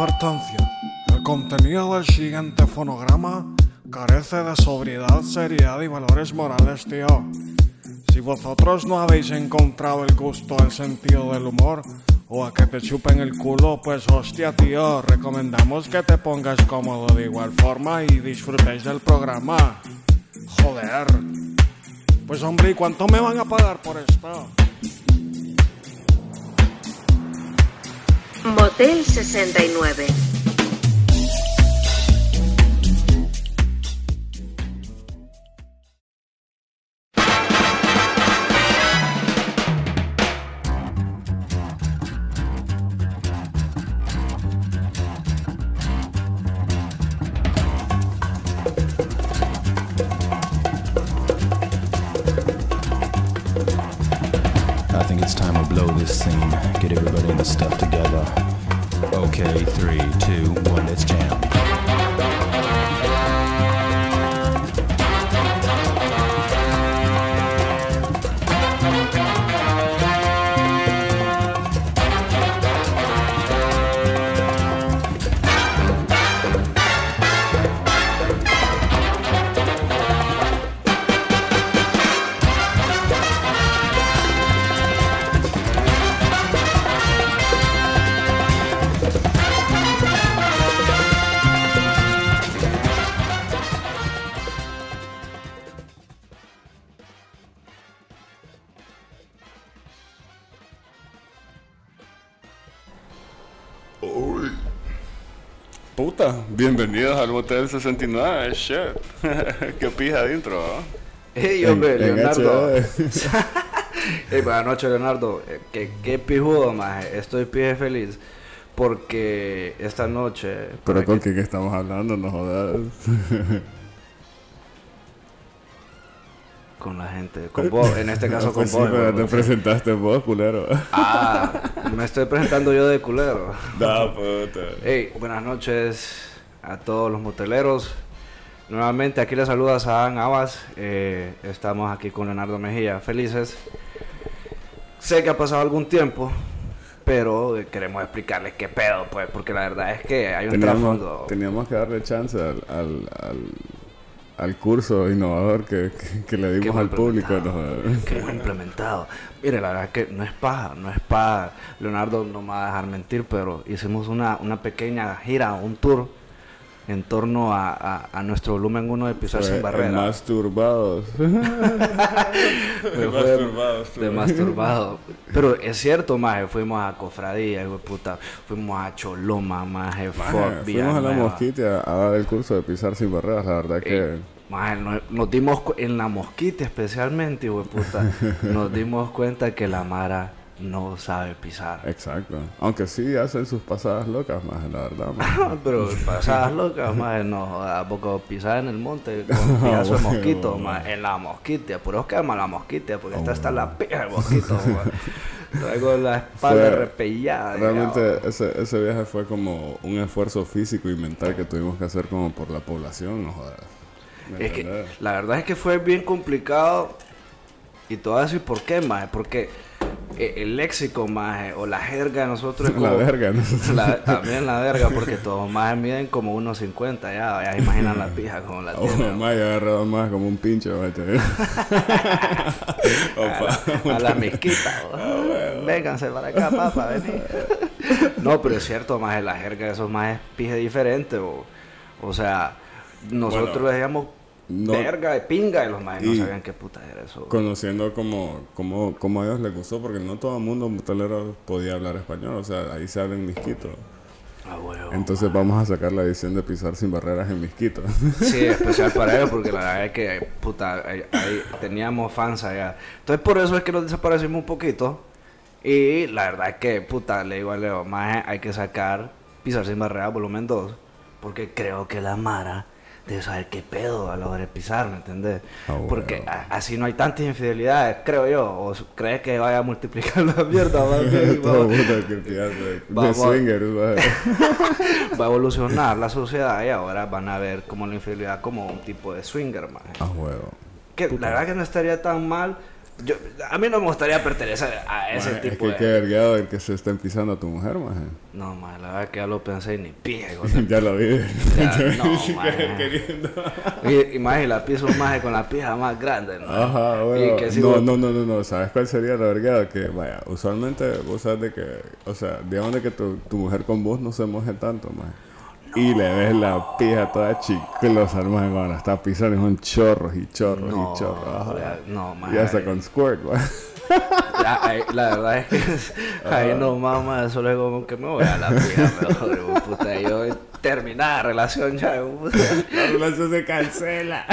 Advertencia. El contenido del siguiente fonograma carece de sobriedad, seriedad y valores morales, tío. Si vosotros no habéis encontrado el gusto, el sentido del humor, o a que te chupen el culo, pues hostia, tío, recomendamos que te pongas cómodo de igual forma y disfrutéis del programa. Joder. Pues hombre, ¿y cuánto me van a pagar por esto? Motel 69. Al Motel 69, shit. Qué pija de intro, ¿no? Hey, hombre, En- en Leonardo. Hey, buenas noches, Leonardo. Eh, Qué, qué pijudo, maje. Estoy pije feliz. Porque esta noche. Pero con que- quién estamos hablando, no jodas. con la gente. Con vos, en este caso con Pues sí, vos. pero te presentaste vos, culero. Ah, me estoy presentando yo de culero. No, puta. Hey, buenas noches a todos los moteleros. Nuevamente aquí les saluda Sadán Abbas. Eh, estamos aquí con Leonardo Mejía, felices. Sé que ha pasado algún tiempo, pero eh, queremos explicarles qué pedo, pues, porque la verdad es que hay un Teníamos, trasfondo. teníamos que darle chance al, al, al, al curso innovador que, que, que le dimos al público. que hemos implementado. Mire, la verdad es que no es paja, no es paja. Leonardo no me va a dejar mentir, pero hicimos una, una pequeña gira, un tour en torno a, a, a nuestro volumen 1 de Pisar sin Barreras. Masturbados. Fue Masturbados, de masturbado. Pero es cierto, maje, fuimos a Cofradía, hijo de puta. Fuimos a Choloma, maje, Maje, fuck, fuimos a la mosquite a, dar el curso de pisar sin barreras. La verdad que Eh, maje, nos, nos dimos en la mosquita especialmente, hijo de puta. nos dimos cuenta que la Mara no sabe pisar. Exacto. Aunque sí hacen sus pasadas locas, más la verdad. Pero pasadas locas, maje, no jodas, poco pisar en el monte con de bueno, mosquito, bueno. maje, en la mosquita, puro quema la mosquita, porque esta está la pija del mosquito. Traigo la espalda Fue- repellada. Realmente ese, ese viaje fue como un esfuerzo físico y mental que tuvimos que hacer como por la población, no jodas. ¿Me Es que la verdad es que fue bien complicado. Y voy a decir por qué, maje. Porque el léxico, maje, o la jerga de nosotros es La como- verga. La- también la verga, porque todos más miden como unos 50 ya. Ya imaginan la pija como la Oh, tienen. más, yo agarrado más como un pincho, ¿viste? Opa. a la mezquita. Vénganse para acá, papá, vení. no, pero es cierto, más la jerga de esos más es pije diferente. O, o sea, nosotros Bueno, decíamos no- verga de pinga y los más no sabían qué puta era eso. Conociendo como, como, como a ellos les gustó, porque no todo el mundo motelero podía hablar español, o sea, ahí se habla en misquito. Ah, huevo. Entonces vamos a sacar la edición de pisar sin barreras en misquito. Sí, especial para ellos, porque la verdad es que, puta, ahí, ahí teníamos fans allá. Entonces, por eso es que nos desaparecimos un poquito. Y la verdad es que, puta, le digo a Leo, más hay que sacar Pisar sin barrera volumen 2. Porque creo que la Mara debe saber qué pedo a la hora de pisar, ¿me entendés? Ah, huevo. Porque a- así no hay tantas infidelidades, creo yo. ¿O crees que vaya a multiplicar la mierda? va, va a evolucionar la sociedad y ahora van a ver como la infidelidad como un tipo de swinger, más. A huevo. Que la verdad que no estaría tan mal, yo, a mí no me gustaría pertenecer a ese Maje, es tipo que de... qué vergueado el que se estén pisando a tu mujer, maje. No, ma, la verdad que ya lo pensé y ni pije. ya lo vi. Ya, no, maje. Y, y más, y la piso maje con la pija más grande, ¿no? Ajá, bueno. Y que si no, vos- no, no, no, no. ¿Sabes cuál sería la vergada? Que, vaya, usualmente vos sabes de que, o sea, digamos de que tu, tu mujer con vos no se moje tanto, maje. Y le ves la pija toda chiclosa, hermano, cuando está pisando, y son chorros y chorros No, y chorros. Ajá. no, Y hasta con squirt, ahí- la verdad es que ahí no mama, eso es como que me voy a la pija, hijo puta. Yo terminar la relación ya, puta. La relación se cancela.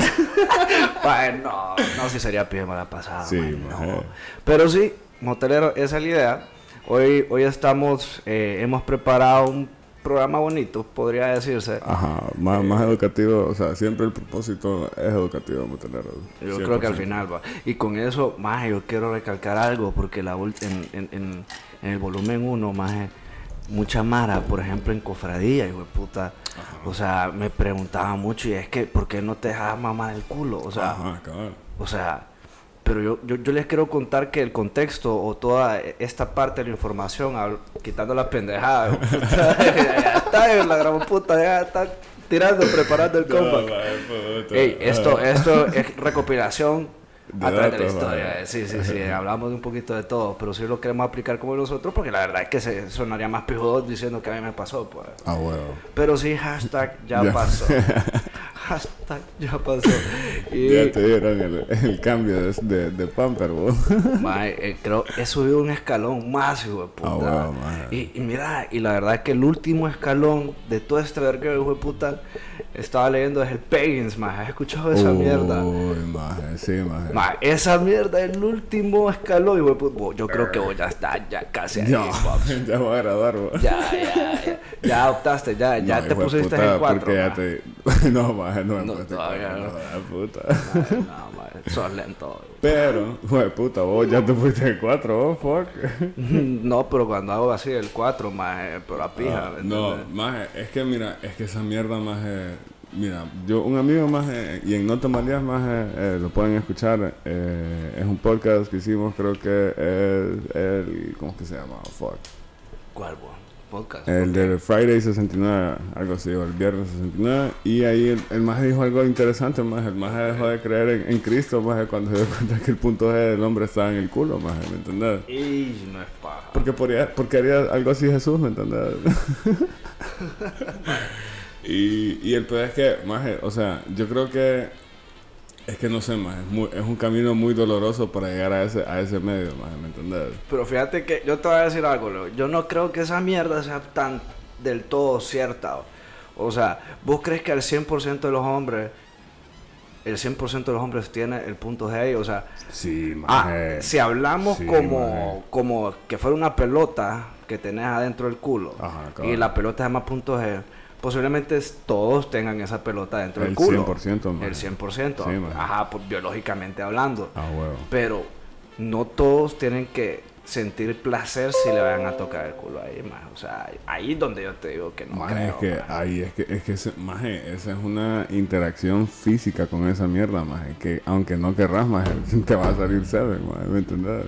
Ay, no, no, si sería pija mala pasada. Sí, man, no. Pero sí, motelero, esa es la idea. Hoy, hoy estamos, eh, hemos preparado un programa bonito, podría decirse. Ajá, más, más educativo, o sea, siempre el propósito es educativo, vamos a tener. Yo creo que al 100%. final va. Y con eso, más yo quiero recalcar algo, porque la en, en, en, en el volumen 1, más mucha mara, por ejemplo, en cofradía, hijo de puta. O sea, me preguntaba mucho, y es que, ¿por qué no te dejas mamar el culo? O sea, Ajá, cabrón. o sea, pero yo, yo, yo les quiero contar que el contexto o toda esta parte de la información, quitando la pendejada, puta, ya está, la gran puta, ya está tirando, preparando el compact. Ey, esto, esto es recopilación a través de la historia. Sí, sí, sí. Hablamos de un poquito de todo, pero si lo queremos aplicar como nosotros, porque la verdad es que se sonaría más pijudo diciendo que a mí me pasó, pues. Ah, huevo. Pero sí, hashtag ya, Ya. pasó. hashtag ya pasó. Y, Ya te dieron el, el cambio de, de, de pamper, mae, eh, creo he subido un escalón más, hijo de puta. Ah, bueno, mae. y, y mira, y la verdad es que el último escalón de todo este verguero, hijo de puta, estaba leyendo es el Pagans, más. ¿Has escuchado esa mierda? Uy, maje, sí, maje. Ma, esa mierda es el último escalón, de puta. Vos, Yo creo que ya estás ya casi ahí, Ya, voy a graduar. Ya, ya, ya. Ya optaste, ya, ya No, te pusiste en. Porque ya te... No, maje, no me No, puesto todavía no. no, puta. Ma, sos lento. Pero, puta, vos ya te fuiste en cuatro, vos, fuck. No, pero cuando hago así el 4, más, pero la pija. Ah, ¿me no, entiendes? maje, es que mira, es que esa mierda, maje, mira, yo, un amigo, maje, y en No Te Malías, maje, eh, lo pueden escuchar, eh, es un podcast que hicimos, creo que es el, ¿cómo es que se llama? Fuck. ¿Cuál, vos? Podcast. El ok. de Friday 69, algo así, o el viernes 69. Y ahí el, el maje dijo algo interesante, maje. El maje dejó de creer en, en Cristo, maje, cuando se dio cuenta que el punto G del hombre estaba en el culo, maje, ¿me entendés? Y no es paja. Porque, podría, porque haría algo así Jesús, ¿me entendés? y, y el peor es que, maje, o sea, yo creo que es que no sé, maje, es, muy- es un camino muy doloroso para llegar a ese, a ese medio, maje, ¿me entendés? Pero fíjate que yo te voy a decir algo, Leo. Yo no creo que esa mierda sea tan del todo cierta. O sea, ¿vos crees que el 100% de los hombres, el 100% de los hombres tiene el punto G? O sea, Sí, ah, si hablamos Sí, como, maje. como que fuera una pelota que tenés adentro del culo Ajá, y la pelota se llama punto G, posiblemente es- todos tengan esa pelota dentro del El culo. 100%, maje. El 100%. Sí. Ajá, pues, biológicamente hablando. Ah, huevo. Pero no todos tienen que sentir placer si le vayan a tocar el culo ahí, más. O sea, ahí es donde yo te digo que no Maje, creo. es que ahí es que es que ese- maje, esa es una interacción física con esa mierda, maje, que aunque no querrás, maje, te va a salir maje, ¿me entendés?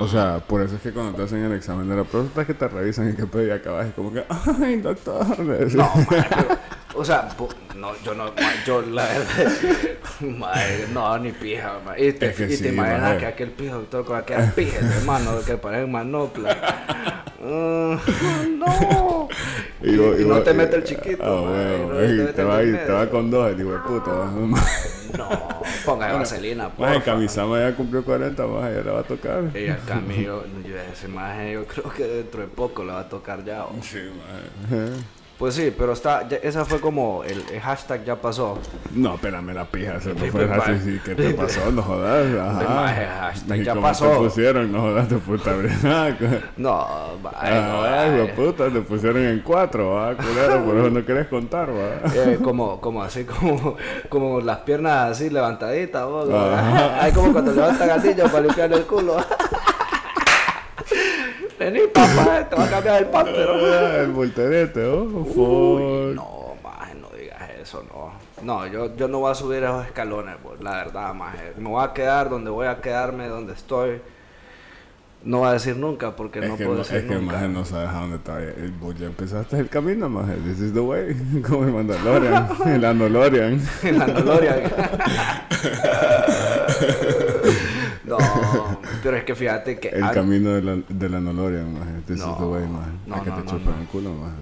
O sea, por eso es que cuando te hacen el examen de la próstata es que te revisan y que pedo y acabas y como que, ay, doctor. No, maje, pero, o sea, no, yo no, yo la verdad, maje, no, ni pija, maje. Y te, Es que y te imaginas que aquel pijo doctor con aquella pija, hermano, que parece manopla. Mm, no. Y, no te mete el chiquito, Ah, bueno, no te te el va, te va con dos, el hijo de puta. No, ponga vaselina, Maje, porfa. Kamisama ya cumplió 40, maje, ya le va a tocar. Y al Camilo, yo ese yo creo que dentro de poco le va a tocar ya. o- Sí, maje. Pues sí, pero está, ya- esa fue como el, el hashtag ya pasó. No, espérame la pija, se me fue pues, así, maje. sí, ¿qué te pasó? No jodas, maje, ajá. hashtag ¿Y ya pasó. te pusieron? No jodas, tu puta verdad. No, vaya, no, Ah, vaya. puta, te pusieron en cuatro, va, culero, por eso no querés contar, va. Eh, como, como así, como, como las piernas así levantaditas, vos, Ajá. Hay como cuando levantan niño para limpiarle el culo. Vení, papá, te va a cambiar el pantero. Ah, el volterete, oh, Uy, no, maje, no digas eso no. No, yo, yo no voy a subir esos escalones, pues, la verdad, maje. Me voy a quedar donde voy a quedarme, donde estoy. No voy a decir nunca, porque Es no que, puedo no, decir es que nunca. maje, no sabes a dónde está. Eh, Vos ya empezaste el camino, maje. This is the way. Como el Mandalorian. el Andalorian. En la DeLorean. no, pero es que fíjate que... El camino de la, de la Andalorian, maje. This No, is the way, maje. no, Hay que no, te no. el culo, maje.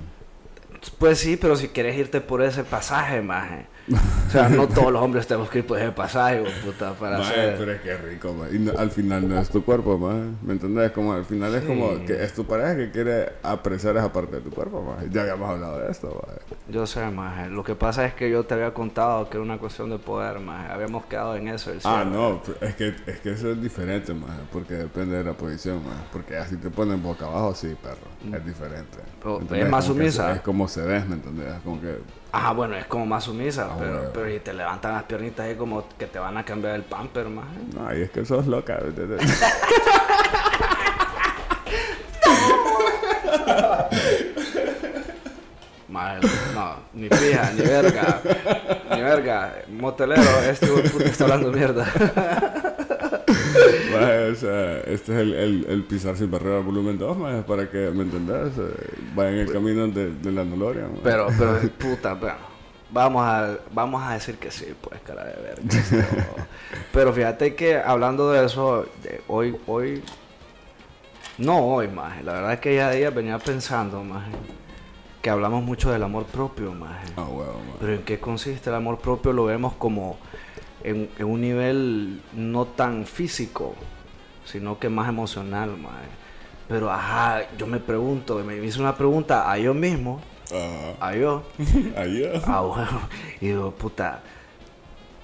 Pues sí, pero si quieres irte por ese pasaje, maje. O sea, no todos los hombres tenemos que ir por ese pasaje, puta, para Maje, hacer... pero es que rico, maje. Y no- al final no es tu cuerpo, maje. ¿Me entendés? Como al final es como que es tu pareja que quiere apreciar esa parte de tu cuerpo, maje. Ya habíamos hablado de esto, maje. Yo sé, maje. Lo que pasa es que yo te había contado que era una cuestión de poder, maje. Habíamos quedado en eso. el Ah, cielo. no, pero es que, es que eso es diferente, maje, porque depende de la posición, maje. Porque así te ponen boca abajo, sí, perro, es diferente. Pero es más Como sumisa. Es como se ves, ¿me entendés? Como que, Ajá, bueno, es como más sumisa, Ah, pero, bueno. pero si te levantan las piernitas ahí como que te van a cambiar el pamper, maje. no, y es que sos loca. Maje, no, ni pija, ni verga, ni verga. Motelero, este puta está hablando mierda. O sea, este es el, el, el pisar sin barrera volumen 2, maje, para que, ¿me entendés? Eh, Va en el camino de, de la maje. Pero, pero, puta, bueno, vamos a, vamos a decir que sí, pues, cara de verga. Pero fíjate que hablando de eso, de hoy, hoy, no hoy, maje, la verdad es que ya día venía pensando, maje, que hablamos mucho del amor propio. Ah, huevo, maje. Pero ¿en qué consiste el amor propio? Lo vemos como en, en un nivel no tan físico, sino que más emocional, maje. Pero, ajá, yo me pregunto, me hice una pregunta a yo mismo, Ajá. a yo, Ayer. ah, bueno, y digo, puta,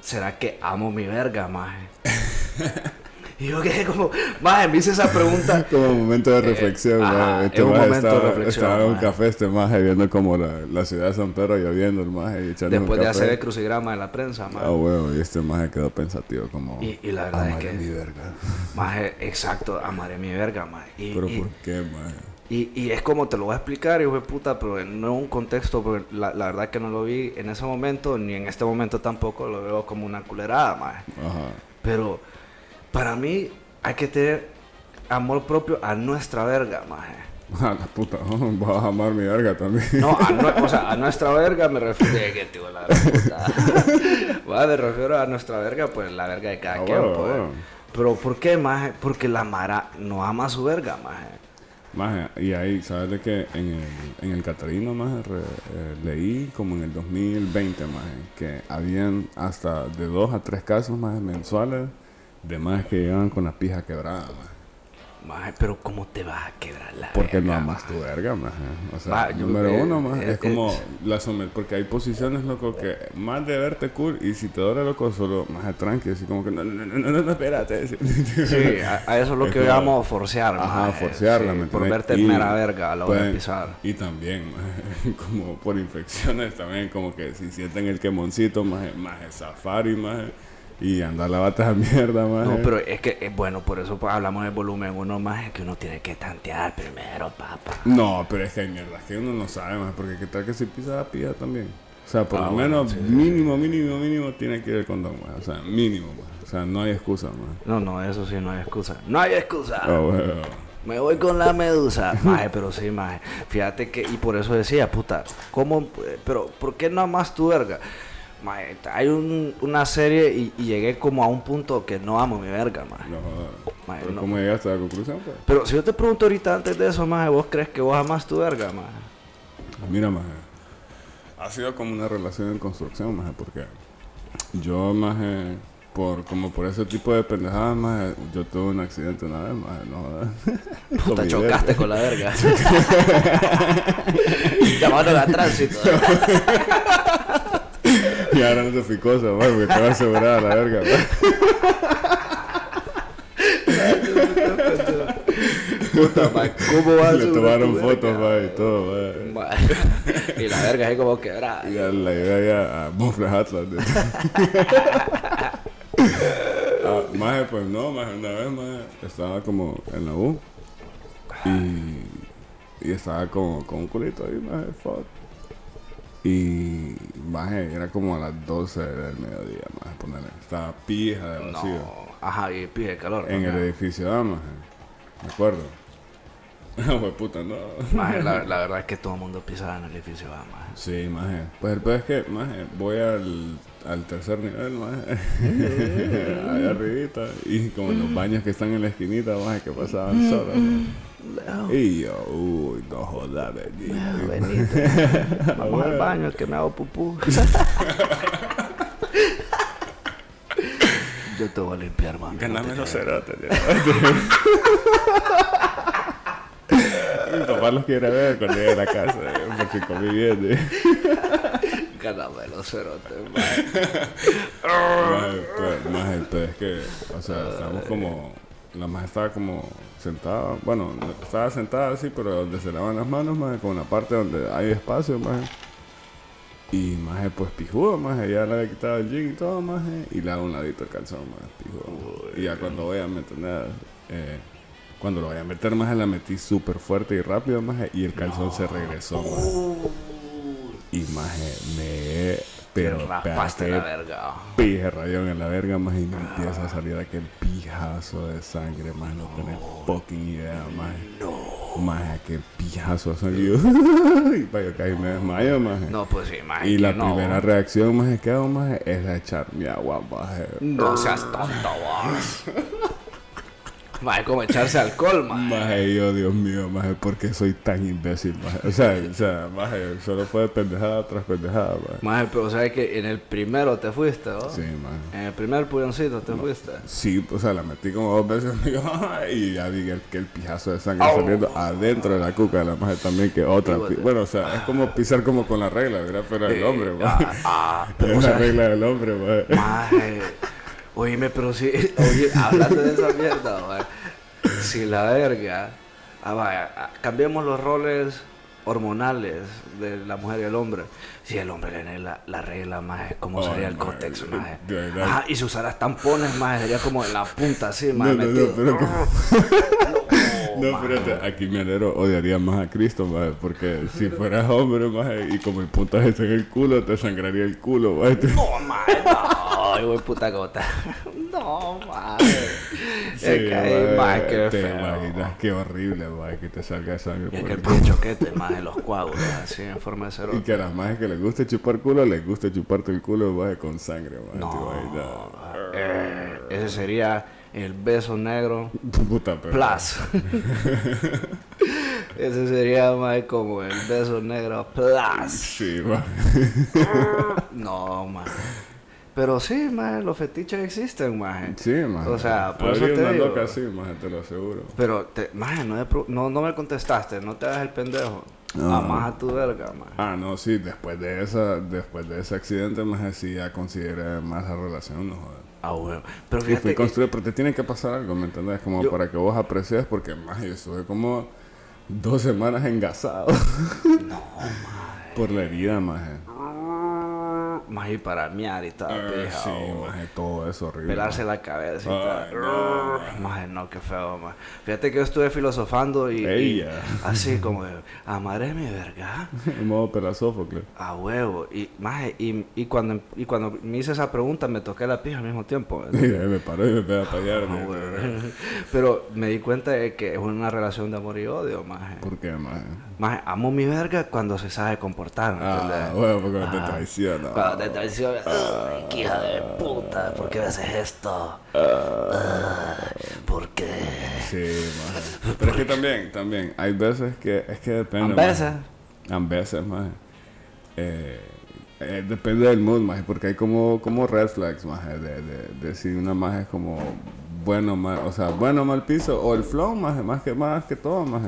¿será que amo mi verga, maje? Y yo quedé como, maje, me hice esa pregunta. Como un momento de reflexión, Eh, ajá, maje. es Este un maje momento de estaba, reflexión, Estaba en un café este maje viendo como la, la ciudad de San Pedro lloviendo el maje y echando Después un de café. hacer el crucigrama de la prensa, maje. Ah, huevo, y este maje quedó pensativo como... Y- y la verdad es "Amaré que- mi verga. Maje, exacto, amaré mi verga, maje. Y, Pero y- ¿por qué, maje? Y, y es como te lo voy a explicar, hijo de puta, pero no un contexto, porque la, la verdad que no lo vi en ese momento, ni en este momento tampoco lo veo como una culerada, maje. Ajá. Pero para mí hay que tener amor propio a nuestra verga, maje. A la puta, oh, vas a amar mi verga también. No, a, o sea, a nuestra verga me refiero... ¿De qué, tío, la puta? Va, me refiero a nuestra verga, pues la verga de cada Ah, quien, bueno, pues. bueno. Pero ¿por qué, maje? Porque la Mara no ama a su verga, maje. Maje, y ahí, ¿sabes de qué? En el, en el Catarino, maje, re- eh, leí como en el 2020, maje, que habían hasta de dos a tres casos, maje, mensuales de más que llegaban con la pija quebrada, maje. Maje, pero ¿cómo te vas a quebrar la Porque no verga, amas tu verga, maje. O sea, yo- número eh, uno, maje, eh, es como eh, la somet... Porque hay posiciones, loco, que más de verte cool y si te duele, loco, solo más tranqui, así como que no, no, no, no, no, no, espérate. Sí, a, a eso es lo Es que como- llamamos forcear. Ajá, maje, forcearla, sí, ¿me Por verte Y mera verga a la hora de pisar. Y también, maje, como por infecciones también, como que si sienten el quemoncito, más más safari, más y andar la bata a mierda, más No, pero es que, eh, bueno, por eso pues, hablamos del volumen uno más, es que uno tiene que tantear primero, papá. No, pero es que hay mierdas que uno no sabe más, porque qué tal que si pisa la pija también. O sea, por Ah, lo bueno, menos sí, sí, mínimo, mínimo, mínimo tiene que ir el condón, maje. O sea, mínimo. O sea, no hay excusa, más. No, no, eso sí, no hay excusa. No hay excusa. Ah, bueno. Me voy con la medusa. Maje, pero sí, maje. Fíjate que, y por eso decía, puta, ¿cómo? eh, Pero, ¿por qué no amas tu verga? Hay un- una serie y, y llegué como a un punto que no amo mi verga, maje. No Pero no. ¿cómo llegaste a la conclusión, pues? Pero si yo te pregunto ahorita antes de eso, maje, ¿vos crees que vos amas tu verga, maje? Mira, maje. Ha sido como una relación en construcción, maje, porque yo, maje, por, como por ese tipo de pendejadas, maje, yo tuve un accidente una vez, maje, no. Con Puta, mi chocaste verga. con la verga. Llamaron a tránsito. Y ahora no te fui cosa, maje, porque estaba asegurada la verga, maje. Puta, maje, ¿cómo vas a Le tomaron tu fotos, verga? maje, y todo. Maje. Y la verga es como quebrada. Y ya la llevé allá a Mofles Atlas. ah, maje, pues no, maje, una vez, maje, estaba como en la U. Y, y estaba como con un culito ahí, maje, fuck. Y Maje, era como a las 12 del mediodía, maje, ponerle. Estaba pija de vacío. No. Ajá, y pide calor. En ¿no? el edificio A, maje. Me acuerdo. Fue puta, no. Maje, la, la verdad es que todo el mundo pisaba en el edificio A, maje. Sí, maje. Pues el peor es que, maje, voy al, al tercer nivel, maje. Allá arribita. Y como en los baños que están en la esquinita, maje, que pasaban Y yo, uy, no jodas, vení. Benito, vamos al baño que me hago pupú. Yo te voy a limpiar, mami. no Ganame te los cerotes. Mi papá los quiere ver cuando llegue a la casa, eh, por si comí bien. eh. Gáname los cerotes, pues, maje, pues es que, o sea, estábamos como, la maje estaba como sentada, bueno, no- estaba sentada así, pero donde se lavan las manos, maje, con la parte donde hay espacio, maje. Y maje, pues pijudo, maje, ya le había quitado el jean y todo, maje, y le hago un ladito el calzón, maje, pijudo. Y ya cuando voy a meter, eh, cuando lo voy a meter, maje, la metí súper fuerte y rápido, maje, y el calzón se regresó, maje. Y maje, me... Pero, raspaste la verga. pije rayón en la verga, más y me empieza a salir aquel pijazo de sangre, más no tenés fucking idea, más. No. Más aquel pijazo de sangre. Y yo, y pa' yo caí me desmayo, más. No, pues sí, maje. y la no. primera reacción, más que hago, más es a echarme agua, más. No seas tonto, vos. Maje, como echarse alcohol, maje. Más yo, Dios mío, más ¿por qué soy tan imbécil, más? O sea, o sea, más solo fue pendejada tras pendejada, más. Maje, pero sabes que en el primero te fuiste, ¿no? Sí, más. En el primer puñoncito te fuiste. Sí, o sea, la metí como dos veces y ya vi que el pijazo de sangre saliendo adentro de la cuca de la maje también que otra. Bueno, o sea, es como pisar como con la regla, ¿verdad? Pero el hombre, Ah, maje. ah, Es la regla del hombre, maje. Maje, oíme, pero sí, oye, hablando de esa mierda, maje, si la verga, ah, vaya, ah, cambiemos los roles hormonales de la mujer y el hombre. Si el hombre tiene la, la regla, más ¿cómo sería el maje? de verdad. Ah, y si usaras tampones, más sería como en la punta así, No, más no, no, metido. pero que- No, maje. espérate, aquí mi alero odiaría más a Cristo, maje, porque si fueras hombre, maje, y como el puntaje está en el culo, te sangraría el culo, maje. No, maje, no, ay, güey, puta gota. No, maje. Sí, es que maje, maje, qué te feo. imaginas, qué horrible, maje, que te salga sangre Y es por que el pie choquete, más en los coágulos, así en forma de Y cerote. que a las majes que les guste chupar culo, les guste chuparte el culo, maje, con sangre, maje. te No, eh, ese sería el beso negro Puta, pero... plus. ese sería más como el beso negro plus. Sí, maje. No, man. Pero sí, man, los fetiches existen, man. Sí, maje. O sea, por Habría eso te una digo. loca así, maje, te lo aseguro. Pero, te, man, no, no, no me contestaste, no te hagas el pendejo. No. Amás a tu verga, man. Ah, no, sí, después de esa, después de ese accidente, más sí ya consideré más la relación, no jodas. Ah, huevo. Pero Y fui fíjate que, pero te tiene que pasar algo, ¿me entendés? Como Yo- para que vos aprecies, porque más yo estuve como dos semanas engasado. Por la herida, más. Más para miar y tal, pija, sí, o más todo eso horrible. pelarse maje. la cabeza y tal. no, Maje, no, qué feo, maje. Fíjate que yo estuve filosofando y, así como, amaré mi verga. En modo pelasófocle. A huevo. Y, maje, y, y, cuando, y cuando me hice esa pregunta me toqué la pija al mismo tiempo. Me paró y me pega a pelear. Ah. Pero me di cuenta de que es una relación de amor y odio, maje. ¿Por qué, más? Maje, amo mi verga cuando se sabe comportar, ¿me Ah, bueno, porque no te Ah. traiciona. Cuando te traiciona, qué hija de puta, ¿por qué me haces esto? Ah, ¿Por qué? Sí, maje. Pero es que también, también, hay veces que, es que depende. A maje. veces. A veces, más. Eh, eh, depende del mood, más, porque hay como, como red flags, más, de, de, de si una más es como bueno, mal, o sea, bueno, mal piso, o el flow, más, más que, más que todo, más.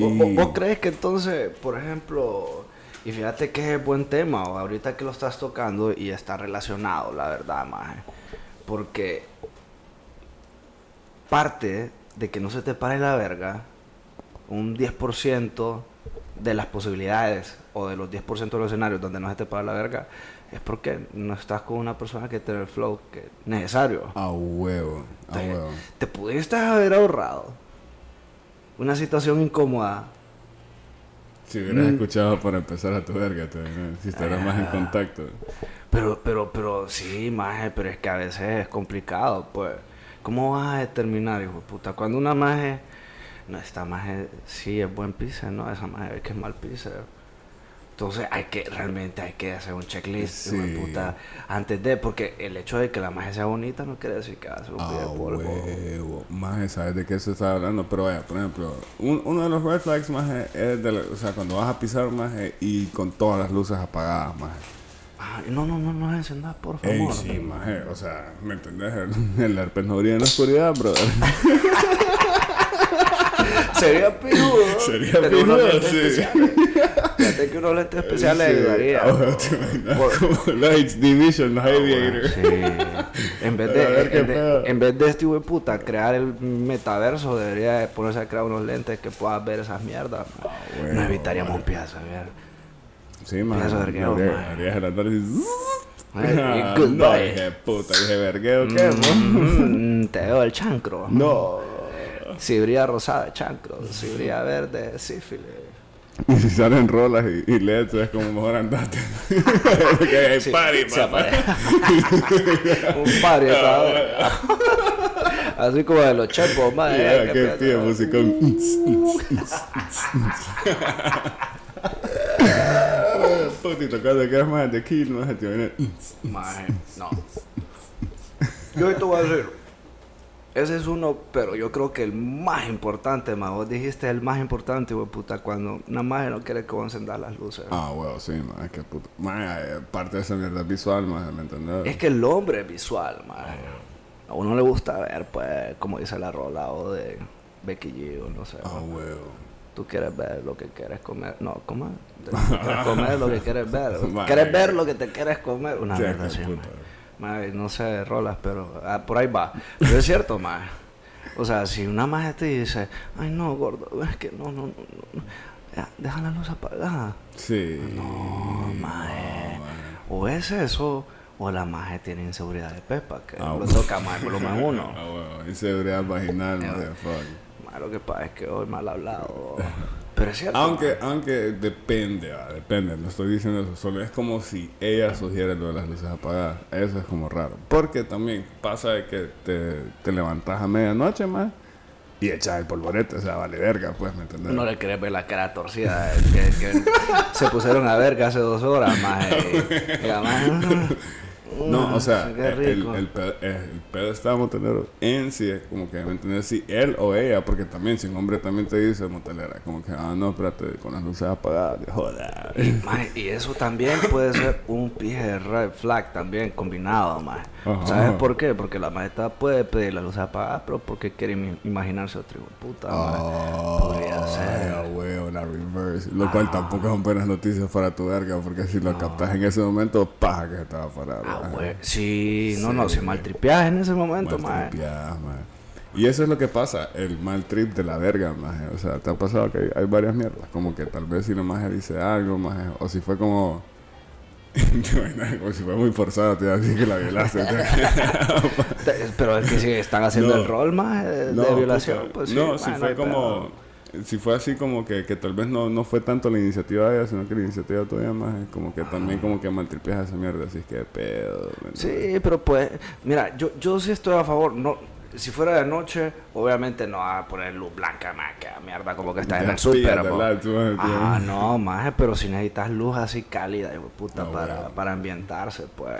¿O- o- ¿Vos crees que entonces, por ejemplo, y fíjate que es buen tema, o ahorita que lo estás tocando y está relacionado, la verdad, maje? Porque parte de que no se te pare la verga, un 10% de las posibilidades o de los 10% de los escenarios donde no se te para la verga, es porque no estás con una persona que tiene el flow que es necesario. A huevo, a Te, huevo. te pudiste haber ahorrado una situación incómoda Si hubieras escuchado por empezar a tu verga, si estuvieras más en Ah. contacto. Pero, pero, pero, sí, maje, pero es que a veces es complicado, pues. ¿Cómo vas a determinar, hijo de puta? Cuando una maje, no, esta maje sí es buen piso, ¿no? Esa maje ve que es mal piso. Entonces hay que, realmente hay que hacer un checklist, Sí. puta, antes de, porque el hecho de que la maje sea bonita no quiere decir que va a ser un Ah, polvo. huevo. Más sabes de qué se está hablando. Pero vaya, por ejemplo, un- uno de los red flags más es de la- o sea, cuando vas a pisar más y con todas las luces apagadas más. Ah, no, no, no, no encendás, por favor. Ey, sí, más o sea, ¿me entendés? El, el herpes no brilla en la oscuridad, brother. Sería pijudo. Sería pijudo, sí. Fíjate que unos lentes especiales Sí. ayudaría. Ah, bueno, te imaginas, Por- Como la HD Vision, los Aviator. Sí. En vez de, en, de- en vez de este hijo de puta crear el metaverso, debería de ponerse a crear unos lentes que puedas ver esas mierdas. Ah, bueno, Nos evitaríamos un piazo, mierda. Sí, man. Harías el análisis. Ay, Ah, goodbye. no, dije puta, dije vergueo, ¿qué? mo? Mm, te veo el chancro. No. Si brilla rosada, chancro. Si brilla verde, sífilis. Y si salen rolas y, y LEDs, es como mejor andate. Porque hay Sí, party, papá. un par y Ah, esta- Así como de los chepos, más. Yeah, qué pie, musicón. Puta, y tocando que es más de Kill, más te viene. Maje, no. Yo te voy a decir. Ese es uno, pero yo creo que el más importante, ma. Vos dijiste el más importante, güey, puta, cuando una maje no quiere que vos encendas las luces. Ah, huevo, sí, más que puta. Más, eh, parte de esa mierda visual, más, ¿me entendés? Es que el hombre es visual, maje. A uno le gusta ver, pues, como dice la rola o de Becky G o no sé. Ah, ¿no? huevo. Tú quieres ver lo que quieres comer. No, ¿cómo? es? Tú quieres comer lo que quieres ver. Quieres ver lo que te quieres comer. Una Sí, mierda qué Maje, no sé de rolas, pero ah, por ahí va. Pero es cierto, más. O sea, si una maje te dice, ay no, gordo, es que no, no, no, no, deja la luz apagada. Sí. No, maje. O es eso, o la maje tiene inseguridad de pepa, que Ah, lo bueno. toca más volumen uno. Ah, huevo. Inseguridad vaginal, motherfucker. Maje, lo que pasa es que hoy mal hablado. Pero es cierto. Aunque, aunque depende, va, depende, no estoy diciendo eso, solo es como si ella sugiere lo de las luces apagadas, eso es como raro, porque también pasa de que te, te levantas a medianoche más y echas el polvorete, o sea, vale verga, pues, ¿me entiendes? No le querés ver la cara torcida, eh, que, que se pusieron a ver que hace dos horas más. Y además, No, o sea, el, pedo, el pedo está motelero en sí, es como que, ¿me entiendes? Si él o ella, porque también si un hombre también te dice motelera, como que, ah, no, espérate, con las luces apagadas. Maje, y eso también puede ser un pije de red flag también combinado. Ajá. ¿Sabes por qué? Porque la maestra puede pedir la luz apagada, pero porque quiere im- imaginarse otro hijo puta. Podría ser. Ah, huevo, la reverse. Lo cual tampoco son buenas noticias para tu verga, porque si lo captas en ese momento, paja que se te va a parar. Ah, güey. Sí, no, no, Sí. si maltripeas en ese momento, maje. Y eso es lo que pasa, el mal trip de la verga, maje. O sea, te ha pasado que hay, varias mierdas. Como que tal vez si la maje dice algo, maje. O si fue como... Si fue muy forzado, te iba a decir que la violaste. Te- Pero es que si están haciendo No. el rol, maje, de, No, violación, pues sí. no, maje, si no fue como. Si fue así como que, que tal vez no, no fue tanto la iniciativa de ella, sino que la iniciativa todavía más es como que también como que maltripeas esa mierda, así que pedo. Sí, pero pues, mira, yo, yo sí estoy a favor, no, si fuera de noche, obviamente no va a poner luz blanca, más que mierda, como que estás en el súper. Ah, no, maje, pero si necesitas luz así cálida, hijo puta, para, bueno. para ambientarse, pues,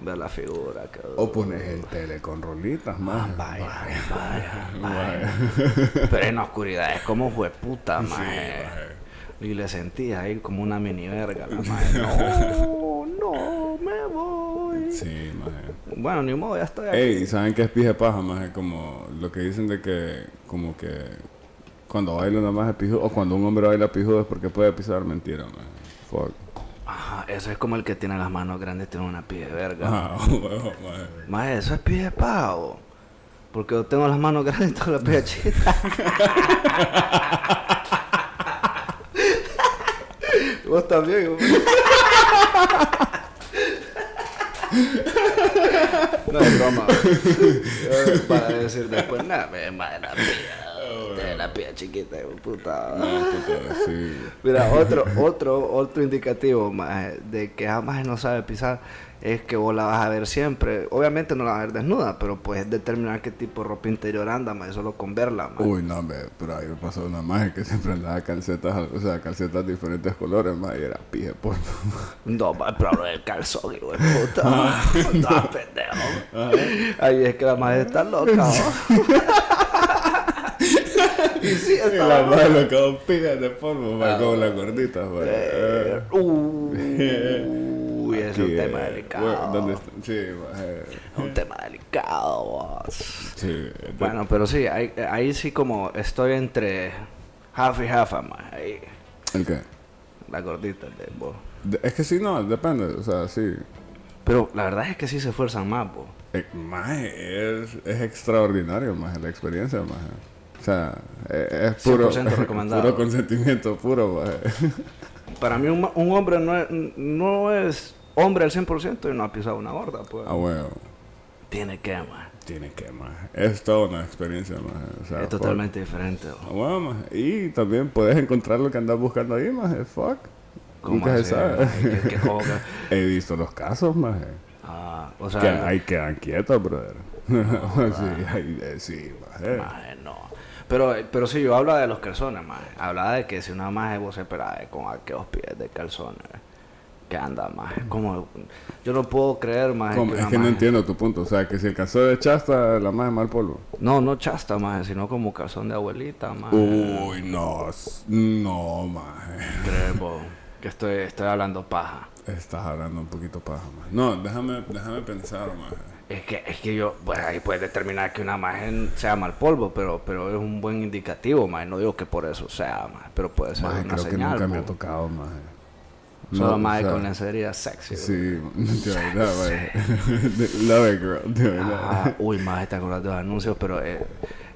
ver la figura. Que, O pones el tele con rolitas, Ah, más. vaya, vaya, vaya. Pero en la oscuridad es como puta, maje. Y le sentí ahí como una mini verga, la maje. No, no, me voy. Sí, maje. Bueno, ni modo, ya estoy aquí. Ey, ¿saben qué es pije paja, maje? Como lo que dicen de que, como que cuando baila una maje pijudo, o cuando un hombre baila pijudo es porque puede pisar mentira, maje. Fuck. Ajá, eso es como el que tiene las manos grandes, tiene una pie de verga. Ah, huevo, maje. Eso es pie de pavo. Porque yo tengo las manos grandes y todas las pies chiquitas. Vos también, güey. No es broma. Para decir después, nada, me madre la mía. De la pía chiquita, puta. No, puta, sí. Mira, otro, otro, otro indicativo maje, de que jamás no sabe pisar es que vos la vas a ver siempre. Obviamente no la vas a ver desnuda, pero puedes determinar qué tipo de ropa interior anda, maje, solo con verla. maje. Uy, no, me, pero ahí me pasó una magia que siempre andaba calcetas, o sea, calcetas de diferentes colores, más y era pije por No, maje, pero del calzón, hijo de puta. no, pendejo. Ahí es que la madre está loca. ¿no? y sí, está la lo quedó pija de polvo, ma, como las gorditas. Eh, Uy, es un tema eh, delicado. bueno, ¿Dónde está? Sí, ma, eh, Es un tema delicado, vos. sí. de- Bueno, pero sí, ahí, ahí sí como estoy entre half y half, más. Ahí, ¿El qué? la gordita de vos. Es que sí, no, depende, o sea, sí. Pero la verdad es que sí se esfuerzan más, vos. Eh, maje, es, es extraordinario, maje, la experiencia, maje. O sea, eh, es puro, 100% recomendado. puro consentimiento, puro. Para mí un, un hombre no es, no es hombre al 100% y no ha pisado una gorda, pues. Ah, bueno, Tiene que, más. tiene que, maje. Es toda una experiencia, maje. O sea, Es fuck. totalmente diferente, Ah, bueno, maje. Y también puedes encontrar lo que andas buscando ahí, maje. Fuck. ¿Cómo Nunca se sabe. He visto los casos, maje. Ah, o sea, Que ahí quedan quietos, brother. sí, ahí, eh, sí, maje. Pero, pero sí, yo hablo de los calzones, más. Hablaba de que si una maje vos se con aquellos pies de calzones, que anda, más. Como, yo no puedo creer, más. Es que no entiendo tu punto. O sea, que si el calzón de chasta, la maje mal polvo. No, no chasta, más, sino como calzón de abuelita, más. Uy, no, no, maje. que estoy, estoy hablando paja. Estás hablando un poquito paja, maje. No, déjame, déjame pensar, maje. Es que, es que yo, pues ahí puedes determinar que una maje sea mal polvo, pero, pero es un buen indicativo, más. No digo que por eso sea, más, pero puede ser Maje, una creo que señal. nunca me ha po. tocado, maje. Solo No, maje o sea, con lencería sexy. Sí, de verdad. Love it, girl, de verdad. Ah, uy, más acuerdas de los anuncios, pero eh,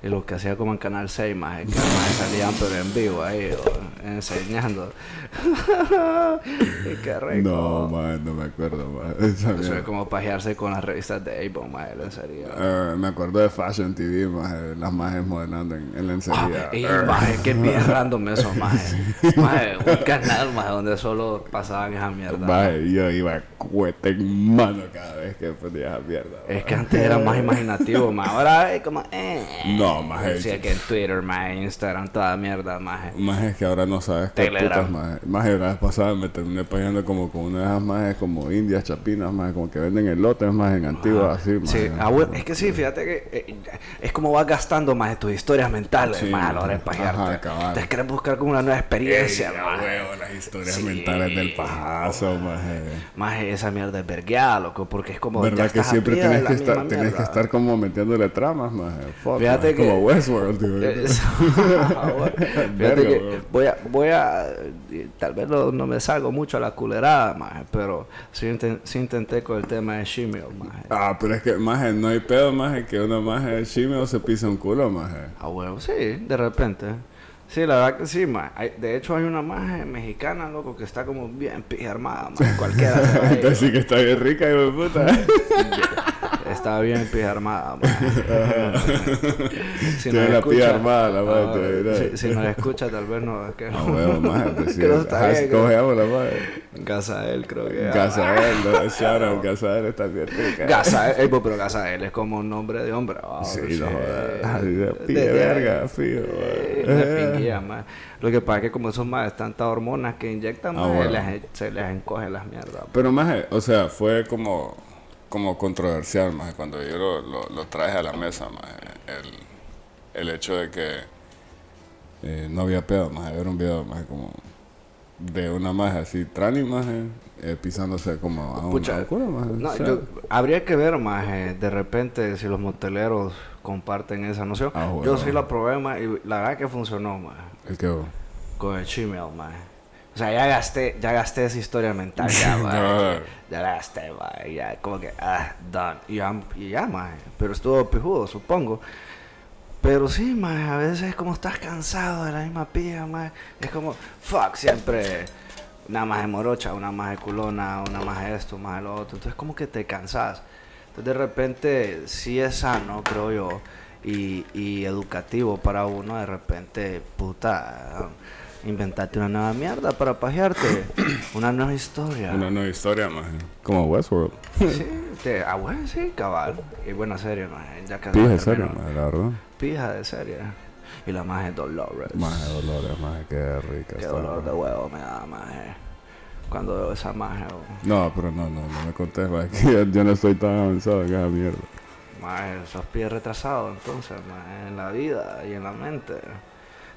eh, lo que hacía como en Canal 6, más que más salían pero en vivo ahí, o, enseñando. y qué rico. No, maje, no me acuerdo. Esa Eso es como pajearse con las revistas de Avon, más en serio. Eh, me acuerdo de Fashion TV, maje, las majes modelando en, en la enseguida. Y maje, que bien random eso, maje. Maje, un canal, maje, donde solo pasaban esa mierda. Maje, yo iba cuete en mano cada vez que ponía esa mierda. Es que antes era más imaginativo, más ahora es como, eh. No, maje. Decía que en Twitter, maje, Instagram, toda mierda, maje. Más es que ahora no sabes qué putas más. Más la vez pasada me terminé pagando como con una de esas más como indias chapinas más como que venden elotes más en antiguas así más. Sí, ah, es que sí, fíjate que eh, es como vas gastando más de tus historias mentales, Sí, más a la hora de pajearte. Te quieres buscar como una nueva experiencia, Ey, más. huevo, las historias Sí. mentales del pajazo, más. Más esa mierda es vergueada, loco, porque es como. Verdad que siempre tienes que estar, tienes que estar como metiéndole tramas, más. Fuck, Fíjate maje, que- como Westworld, tío. Es- Fíjate que voy a, voy a, eh, tal vez no, no me salgo mucho a la culerada, maje, pero sí, inten- sí intenté con el tema de Shimio, maje. Ah, pero es que, maje, no hay pedo, maje, que uno maje chime se pisa un culo, maje. A huevo, sí, de repente. Sí, la verdad que sí, ma. Hay- de hecho, hay una maje mexicana, loco, que está como bien pija armada, ma. Cualquiera Entonces sí que está bien rica, hijo de puta. Está bien pija armada, ma. si Tiene la pija armada, la madre, ah, te dirá. si, si nos escucha, tal vez no. Es que, Ah, huevo, maje, pues sí. que no está bien, ¿Cómo que- se llama la maje? Gazael, creo que. Gazael, no, shout out, Gazael está bien rica. Gazael, ey, pues, pero Gazael es como un nombre de hombre. ah, Sí, no jodas. De- verga, fijo. Una. Lo que pasa es que como esos más tantas hormonas que inyectan, Ah, ma, bueno. les- se les encogen las mierdas. Pero maje, o sea, fue como, como controversial, maje, cuando yo lo, lo, lo traje a la mesa, maje, el, el hecho de que eh, no había pedo, maje, era un video, maje, como de una maje así, trani, maje, eh, pisándose como a un Pucha, a un culo, maje, No, o sea, yo- habría que ver más de repente si los moteleros comparten esa noción. Ah, bueno. Yo sí la probé y la verdad que funcionó más el que con el Gmail más. O sea, ya gasté, ya gasté esa historia mental ya, ma. No. Ya la gasté, ma. Ya como que ah, done. Y ya, y ya ma. Pero estuvo pijudo, supongo. Pero sí, ma, a veces como estás cansado de la misma pija, ma, es como, fuck, siempre una más de morocha, una más de culona, una más de esto, más de lo otro. Entonces como que te cansas. Entonces de repente sí es sano, creo yo, y, y educativo para uno, de repente, puta, inventarte una nueva mierda para pajearte, una nueva historia. Una nueva historia, maje. Como Westworld. Sí, te- ah, bueno, sí, cabal. Y buena serie, maje, ya que Pija, se en serio, terminó. maje, la verdad. Pija de serie. Y la maje Dolores. Maje, Dolores, maje, qué rica Qué está, dolor de huevo me da, maje. Cuando veo esa oh. No, pero no, no, no me contés, yo, yo no estoy tan avanzado en esa mierda. Maje, sos pie retrasado entonces, maje, en la vida y en la mente.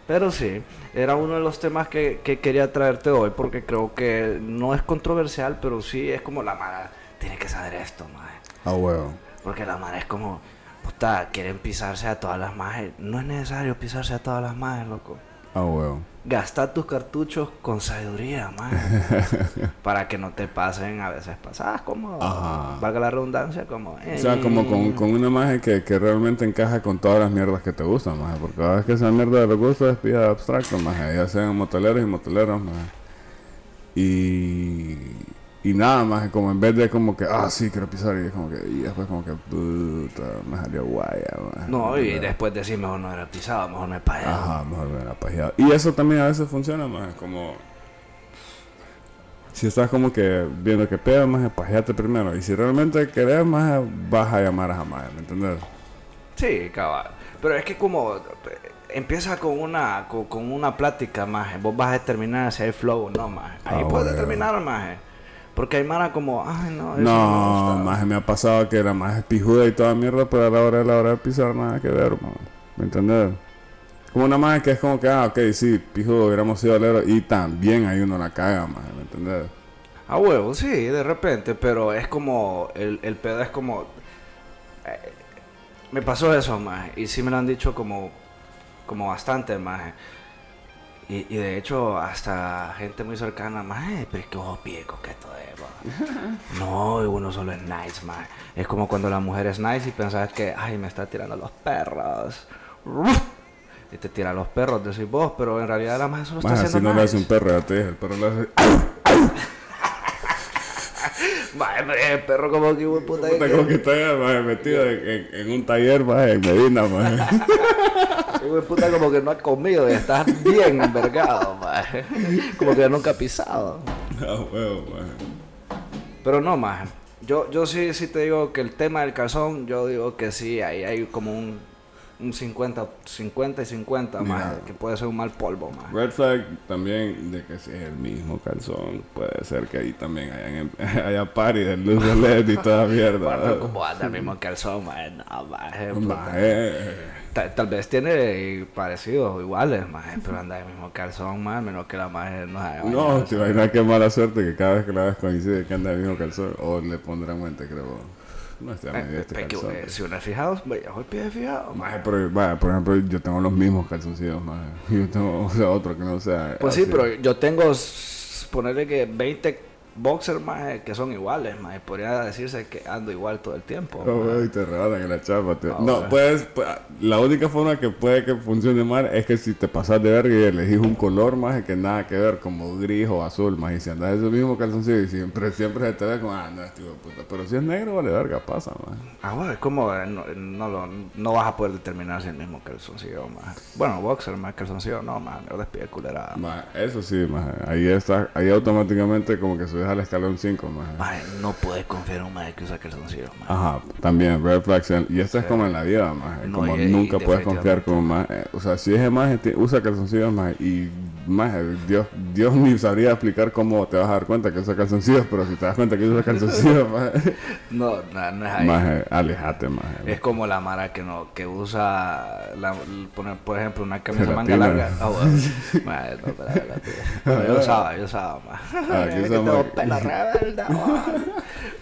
Pero sí, era uno de los temas que, que quería traerte hoy porque creo que no es controversial, pero sí es como la mara tiene que saber esto, maje. Ah, huevo. Porque la mara es como, puta, quieren pisarse a todas las majes. No es necesario pisarse a todas las majes, loco. Ah, huevo. Gasta tus cartuchos con sabiduría, maje. para que no te pasen a veces pasadas como, Ajá. valga la redundancia, como... O sea, como con, con una magia que, que realmente encaja con todas las mierdas que te gustan, maje. Porque cada vez que esa mierda de gusto es pija abstracto, maje. Ya sean moteleros y moteleras, maje. Y... Y nada, maje. Como en vez de como que, ah, sí, quiero pisar. Y es como que... Y después como que, puta, me salió guaya. No, y ¿Entendés? después decir mejor no era pisado, mejor no es para allá. Ajá, mejor me la pajeado. Y eso también a veces funciona, más como... Si estás como que viendo que pega, más pajeate primero. Y si realmente querés, más vas a llamar a jamás, ¿me entiendes? Sí, cabal. Pero es que como eh, empieza con una con, con una plática, más vos vas a determinar si hay flow o no, más Ahí Ah, puedes determinar, más Porque hay mara como, ay, no, eso no, No, más me ha pasado que la más es pijuda y toda mierda, pero a la hora de la hora de pisar nada que ver, man. ¿me entiendes? Como una más que es como que, ah, ok, sí, pijudo, hubiéramos sido aleros. Y también ahí uno la caga, más, ¿me entiendes? A huevo, sí, de repente, pero es como, el, el pedo es como... eh, me pasó eso, más y sí me lo han dicho como, como bastante, más y, y de hecho, hasta gente muy cercana, más pero es que vos pie coqueto de vos. No, uno solo es nice, más Es como cuando la mujer es nice y pensás que, ay, me está tirando los perros. Y te tira los perros, decís vos, pero en realidad la más solo está haciendo no le hace un nice. perro, ya te dije, el perro le hace... Mae, pero el perro como que puta. Puta, que- como que está ya, maje, metido en, en- en un taller, maje, en Medina, maje. Hijo de puta como que no has comido y estás bien envergado. Como que nunca has pisado. Ah, huevo, maje. Pero no, más. Yo, yo sí, sí te digo que el tema del calzón, yo digo que sí, ahí hay como un, un 50, 50 y 50, Mira. más, que puede ser un mal polvo, más. Red flag también de que si es el mismo calzón, puede ser que ahí también hayan, haya party de luz de LED y toda mierda. Bueno, como anda el mismo calzón, más, no, más. Tal vez tiene parecidos o iguales, más, pero anda el mismo calzón, más, menos que la más no haya No, te imaginas qué mala suerte que cada vez que la ves coincide que anda el mismo calzón. O le pondrán mente, creo. No está Eh, medio este pe- que, calzón. eh, si uno es fijado, vaya, el pie fijado. ma. Maje, pero, vaya, por ejemplo, yo tengo los mismos calzoncillos, maje. Yo tengo, o sea, otro que no sea. Pues sí, así. pero yo tengo, ponerle que 20 boxers más que son iguales, más podría decirse que ando igual todo el tiempo. Oh, y te rebalan en la chapa. tío. Ah, no, bueno. puedes, pu- la única forma que puede que funcione mal es que si te pasas de verga y elegís un color más que nada que ver, como gris o azul, más y si andas ese mismo calzoncillo y siempre, siempre se te ve como, ah, no, este de puta. Pero si es negro, vale verga, pasa, más. Ah, bueno, es como eh, no, no, lo- no vas a poder determinar si es el mismo calzoncillo, más. Bueno, boxer más calzoncillo, no, más, me despide culera. Ma, eso sí, más. Ahí está, ahí automáticamente como que al escalón 5, más. Maje, no puedes confiar en un maje que usa calzoncillos, maje. Ajá, también, red flags. Y esto es como en la vida, más. No, como y- y nunca puedes confiar con más. o sea, si ese más usa calzoncillos, más. Y más, Dios, Dios ni sabría explicar cómo te vas a dar cuenta que usa calzoncillos, pero si te das cuenta que usa calzoncillos, más. No, no, no es ahí. Más, alejate, más. Es como la mara que no, que usa, la, poner, por ejemplo, una camisa Gelatina. manga larga. Ah, bueno. Maje, no, yo usaba, yo usaba más. Ah, Es que tengo pelo rebelde,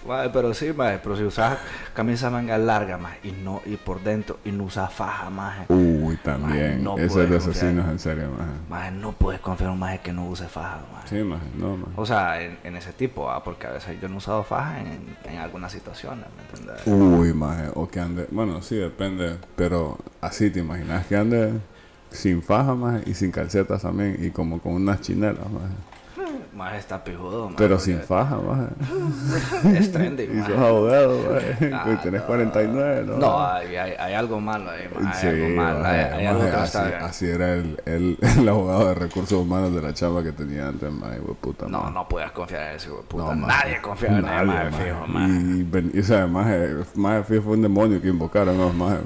Maje, pero sí, maje, pero si usas camisa manga larga, más y no, y por dentro, y no usas faja, más. Uy, también. no Eso es de asesinos, en serio, más. Maje, no puedes confiar en un maje que no use faja, maje. Sí, más. No, más. O sea, en, en ese tipo, ah, porque a veces yo no he usado faja en, en algunas situaciones, ¿me entiendes? Uy, maje, o que ande, bueno, sí, depende, pero así te imaginas que ande sin faja, maje, y sin calcetas también, y como con unas chinelas, maje. Más está pijudo, maje, Pero sin faja, maje. Es Y sos abogado, maje. Ah, Y tenés no. 49, ¿no? No, hay, hay, hay algo malo ahí, maje, hay Sí, algo malo. maje, Hay, hay algo maje, que no así, está bien. así era el, el, el abogado de recursos humanos de la chava que tenía antes, maje, güey, puta No, no puedes confiar en ese puta. No. Nadie confía en él, maje, fijo, maje. Y, y, o sea, maje, maje, fijo, fue un demonio que invocaron los maje.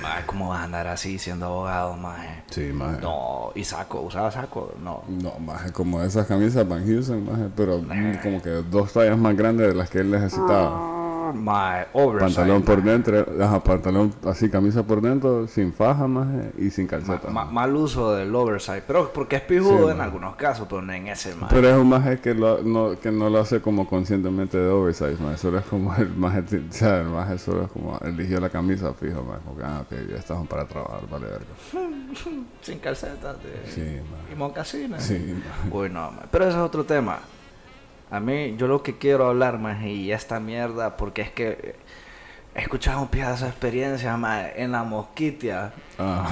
Maje, ¿cómo vas a andar así siendo abogado, maje? Sí, maje. No, y saco, ¿usaba saco? No. No, maje, como esas camisas Van Heusen, maje, pero mm, como que dos tallas más grandes de las que él necesitaba. Pantalón por dentro, ajá, pantalón así, camisa por dentro, sin faja, maje, y sin calceta. Ma- mal uso del oversize. Pero porque es pijudo Sí, en algunos casos, pero no en ese, maje. Pero es un maje que, lo, no, que no lo hace como conscientemente de oversize, maje. Solo es como el maje, o sea, el maje solo es como eligió la camisa fijo, maje. Porque, ah, ok, ya estamos para trabajar, vale, verga. Sin calcetas de... Sí, y mocasines. Sí. Uy, no, pero ese es otro tema. A mí, yo lo que quiero hablar, más y esta mierda, porque es que he escuchado un pedazo de experiencia, más en la mosquitia. Ah,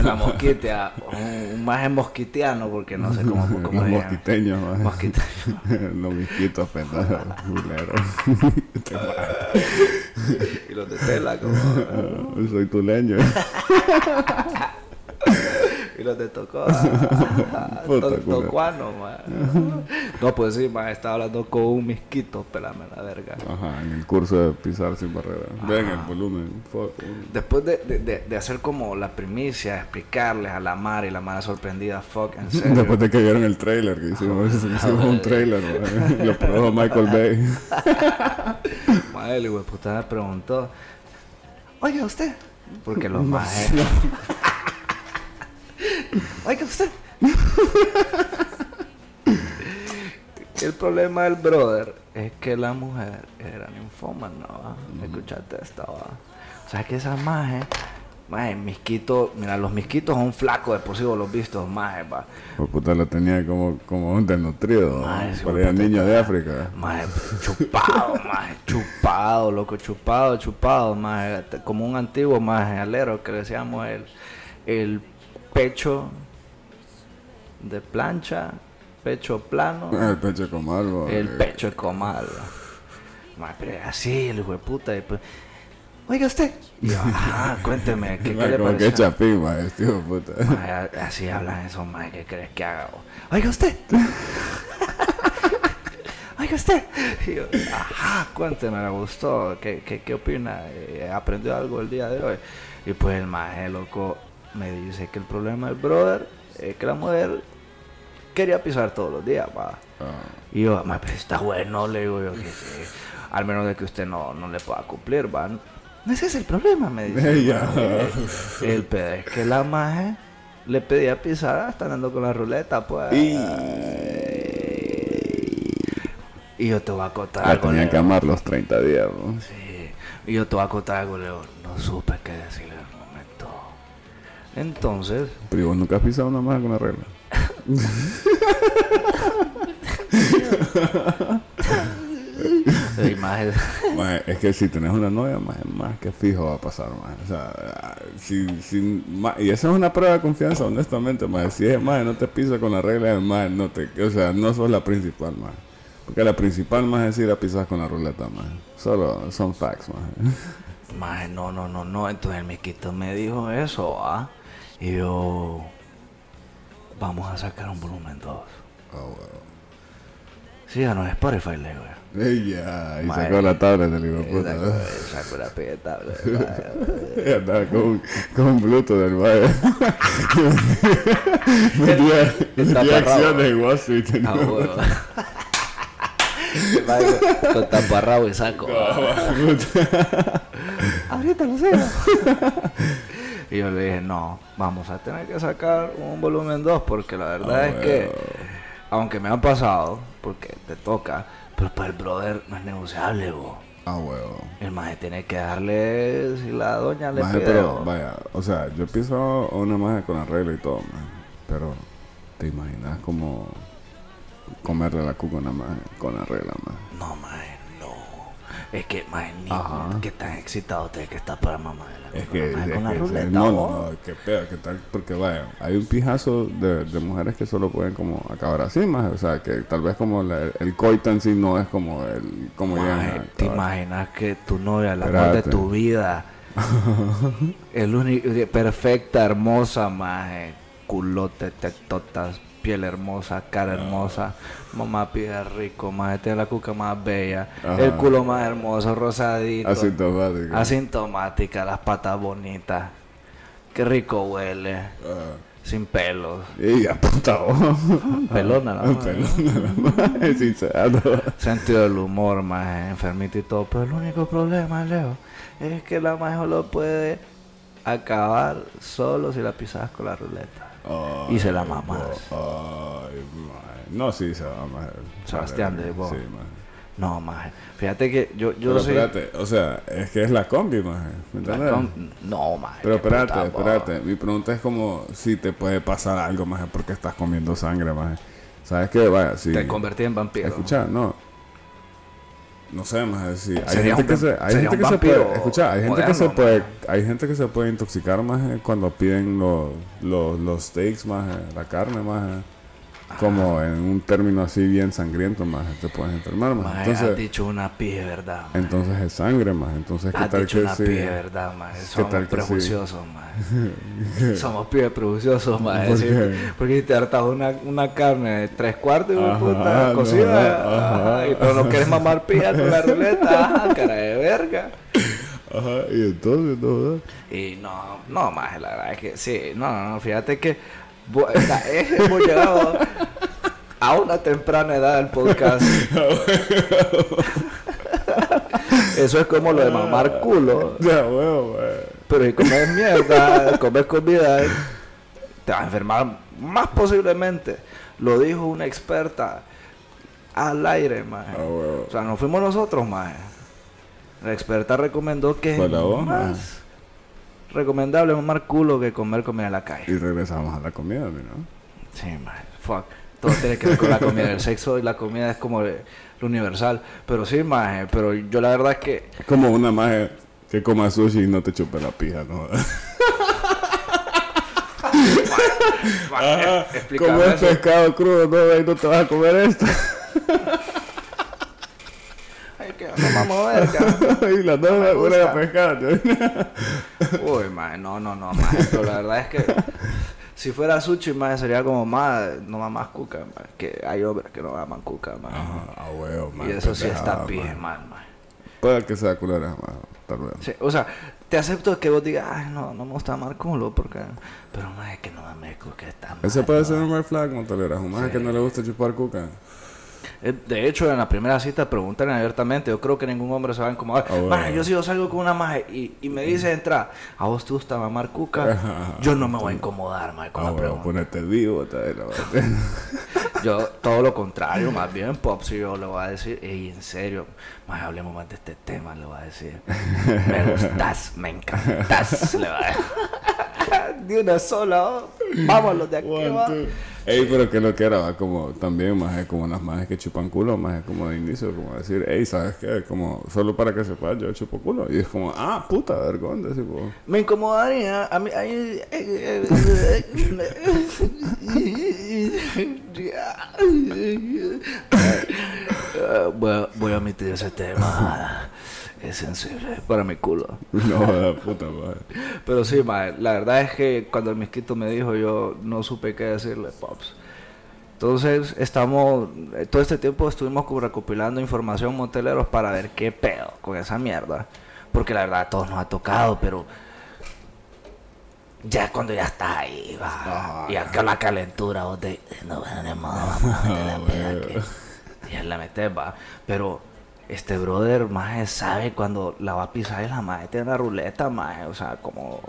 En la mosquitia, un, un maje mosquitiano, porque no sé cómo, cómo los mosquiteños, maje. Mosquiteño. los misquitos, pendejos, Y los de tela, como. Soy tuleño. Y los de Tocó. Tocuano, man. No, pues sí, man, estaba hablando con un misquito, pelame la verga. Ajá, en el curso de pisar sin barrera. Ven el volumen. fuck. Después de, de, de, hacer como la primicia, explicarles a la Mara y la Mara sorprendida, fuck, en serio. Después de que vieron el trailer, que hicimos, hicimos un trailer, lo produjo Michael Bay. Madre, el de puta me preguntó, oiga usted, porque los majes... oiga usted. el problema del brother es que la mujer era ninfómana, ¿va? Escuchaste esta, ¿va? O sea que esas majes... Maje, misquito, mira, los misquitos son flacos de por sí vos los vistos, maje, va. Pues puta lo tenía como, como un desnutrido. Parecía puta, niño de África. Maje, chupado, maje, chupado, loco, chupado, chupado, maje, te- como un antiguo maje alero que le decíamos el, el pecho de plancha, pecho plano, El pecho con algo. el pecho de comal. Pero así, el hijo de puta, y pues, oiga usted, y yo, ajá, cuénteme, ¿qué, qué mae, le como que pareció? chapín, mae, este de puta. Así hablan esos majes, ¿qué crees que haga? Oiga usted. Oiga usted. Y yo, ajá, cuénteme, me gustó. ¿Qué, qué, qué opina? Eh, ¿Aprendió algo el día de hoy? Y pues el maje, loco, me dice que el problema del brother es que la mujer quería pisar todos los días, va. Ah, Y yo, "Ma, pero está bueno, le digo yo que sí. Al menos de que usted no, no le pueda cumplir, va. No ese es el problema, me dice. El pedo es que la maje le pedía pisar hasta andando con la ruleta, pues. Y yo te voy a contar la algo, tenía le que amar los 30 días, ¿no? Sí. Y yo te voy a contar algo, Leo. No supe qué decirle. Entonces, Pero ¿y vos nunca has pisado una más con la regla. Mae, es que si tenés una novia, más, más que fijo va a pasar, mae. O sea, si, si, mae, y esa es una prueba de confianza, honestamente, mae. Si es más, no te pisa con la regla, más no te, o sea, no sos la principal, mae. Porque la principal más es ir a pisar con la ruleta, mae. Solo son facts, mae. Maje, no, no, no, no. Entonces el miquito me dijo eso, ¿ah? Y yo. Vamos a sacar un volumen 2. Ah, bueno. Síganos en Spotify, le digo. yo. Ey, ya, y sacó la tablet del hijo de puta. Saco, saco la peta, maje. Y andaba con, un- con un Bluetooth del vendía taparrabo. acciones en Wall Street. Ah, huevo. Con taparrabo y saco. Ahorita lo sé. Y yo le dije, no, vamos a tener que sacar un volumen 2 porque la verdad Ah, es que, aunque me han pasado, porque te toca, pero para el brother no es negociable. Ah, huevo. El maje tiene que darle, si la doña le Maje, pide, pero vaya, o sea, yo pienso una maje con arreglo y todo, maje, pero te imaginas como comerle la cuca una maje con arreglo, maje. No, maje. Es que, maje, ni Ajá. que tan excitado te que está para mamá de la Es que, es con la que- ruleta. no, no, vos. no, qué pedo, qué tal, porque vaya, hay un pijazo de, de mujeres que solo pueden como acabar así, más, o sea, que tal vez como la- el coito en sí no es como el, como llegan Maje, a ¿Te imaginas que tu novia, la amor de tu vida, el único, perfecta, hermosa, maje, culote, tetotas, piel hermosa, cara hermosa, mamá pide rico, maje, tiene la cuca más bella, Ajá. el culo más hermoso, rosadito, asintomática, las patas bonitas, qué rico huele, Ajá. sin pelos, Y ya, puta, vos. pelona la madre. Pelona, sincero. Sentido del humor, más enfermito y todo. Pero el único problema, Leo, es que la majo lo puede acabar solo si la pisas con la ruleta. Y se la mamas. Ay. No, sí, se va más. Sebastián, de vos. Sí. No, más. Fíjate que yo, yo Pero soy. espérate, o sea, es que es la combi, más. ¿Me la entiendes? com- No, más. Pero espérate, espérate. Mi pregunta es como si te puede pasar algo, más porque estás comiendo sangre, más. ¿Sabes qué? Vaya, si... Te convertí en vampiro. Escucha, no. No sé, más si hay Sería gente un que se, hay gente que se puede, escucha, hay gente que se moderno, puede, maje. hay gente que se puede intoxicar más cuando piden los los los steaks más, la carne más, como en un término así bien sangriento más, te puedes enfermar más. Maje, has Entonces, dicho una pije, ¿verdad? maje? entonces es sangre más, entonces qué Has tal dicho que una sí. pije, ¿verdad, maje? Somos prejuiciosos, maje. Somos pibes prejuiciosos, maje. ¿Por? Porque si te hartas una, una carne de tres cuartos, de Ajá, puta, no, cocida, ajá. ajá, y pero no quieres mamar pija con la ruleta, ajá, cara de verga. Ajá, y entonces no, Y no, no, maje, la verdad es que sí, no, no, no, fíjate que hemos llegado a una temprana edad del podcast. Eso es como lo de mamar culo. ya huevo, mae. Pero si comes mierda, comes comida, te vas a enfermar más posiblemente. Lo dijo una experta al aire. Ah. O sea, no fuimos nosotros, maje. La experta recomendó que Fue la es recomendable mamar culo que comer comida en la calle. Y regresamos a la comida, ¿no? Sí, maje. Fuck. Todo tiene que ver con la comida. El sexo y la comida es como lo universal. Pero sí, maje. Pero yo la verdad es que... Como una maje que coma sushi y no te chupe la pija, ¿no? Maje, Como es pescado crudo, no, Ey, no te vas a comer esto. Ay, que no vamos a ver, cabrón. y la no me es una de gusta. pescado. Uy, maje, no, no, no. Pero la verdad es que si fuera sushi, maje, sería como más, no más cuca. Que hay hombres que no maman cuca. Ah, huevo, man. y eso sí está bien man. Puede que sea culera, man. Tal vez. Sí, o sea, te acepto que vos digas, ay, no, no me gusta amar culo, porque... Pero, maje, que no mames cuca está mal. Ese puede ¿no? ser un red flag, Montalera. Un maje que no le gusta chupar cuca. Eh, De hecho, en la primera cita preguntan abiertamente. Yo creo que ningún hombre se va a incomodar. Ah, bueno. Yo si yo salgo con una maje y, y me dice entra, ¿a vos te gusta mamar cuca? Yo no me voy a incomodar, maje, con Ah, la huevo, pregunta. ponerte vivo. Yo, todo lo contrario, más bien, Pop, si yo le voy a decir, ey, en serio, más hablemos más de este tema, le voy a decir. Me gustas, me encantas, le voy a decir. De una sola, oh, vámonos de aquí, va. Ey, pero que lo que era, va, como también, más es como las majes que chupan culo, más es como de inicio, como decir, ey, ¿sabes qué? Como, solo para que sepas, yo chupo culo. Y es como, ah, puta, vos. Me incomodaría a mí. ay, eh, voy, a, voy a omitir ese tema. Es sensible para mi culo. No, la puta madre. Pero sí, mae, la verdad es que cuando el misquito me dijo, yo no supe qué decirle, Pops. Entonces, estamos, eh, todo este tiempo estuvimos como recopilando información moteleros para ver qué pedo con esa mierda. Porque la verdad a todos nos ha tocado, pero ya cuando ya estás ahí, va. y acá la calentura, vos te no, vamos a meter la peda que ya la metes, va. Pero este brother, más sabe cuando la va a pisar y la madre tiene una ruleta, más o sea, como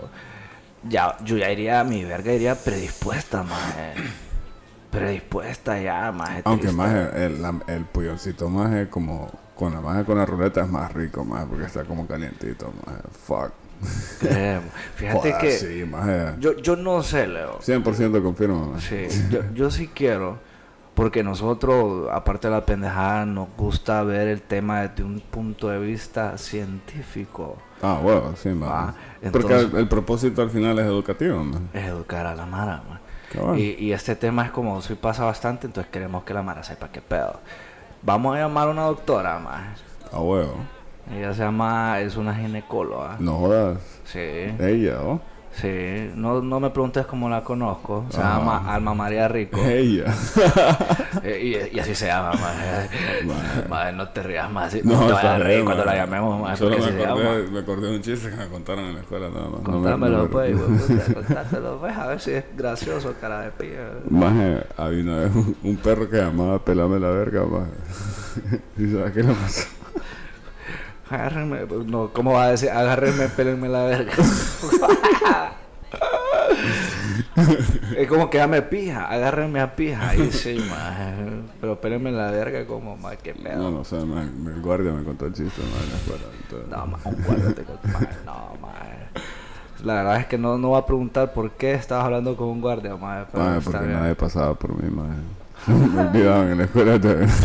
ya, yo ya iría, mi verga iría predispuesta, más predispuesta ya, más Aunque más el, la- el pulloncito más es como, con la maje con la ruleta es más rico, más porque está como calientito, más fuck. Fíjate Joder, que Sí, yo, yo no sé, Leo. 100% confirmo, más. Sí, yo, yo sí quiero Porque nosotros, aparte de la pendejada, nos gusta ver el tema desde un punto de vista científico. Ah, bueno, sí. Ah, Porque el, el propósito al final es educativo, maje. Es educar a la Mara, man. Cabal. Y, y este tema es como si pasa bastante, entonces queremos que la Mara sepa qué pedo. Vamos a llamar a una doctora, man. Ah, huevo. Ella se llama, es una ginecóloga. No jodas. Sí, Ella, ¿o? Sí. No, no me preguntes cómo la conozco. Se Ah. llama Alma María Rico. Ella. Eh, y, y así se llama, madre. Madre, no te rías más. No, No, te vayas a reír cuando la llamemos, madre, Solo me se acordé, llama. me acordé de un chiste que me contaron en la escuela, nada más. No me- no Contámelo, me- pues, puta, contátelo, pues, a ver si es gracioso, cara de pilla. Maje, había una vez un, un perro que llamaba Pelame la verga, maje. ¿Y sabes qué le pasó? Agárrenme, no, ¿cómo va a decir? Agárrenme, pélenme la verga. es como que dame pija, agárrenme a pija. Ahí sí, maje. Pero pélenme la verga como, más qué pedo. No, no sé, maje, el guardia me contó el chiste, entonces- No, ma, un guardia te con- ma, no, ma. La verdad es que no, no voy a preguntar por qué estabas hablando con un guardia, ma, pero porque bien. nadie pasaba por mí, maje. En la escuela también.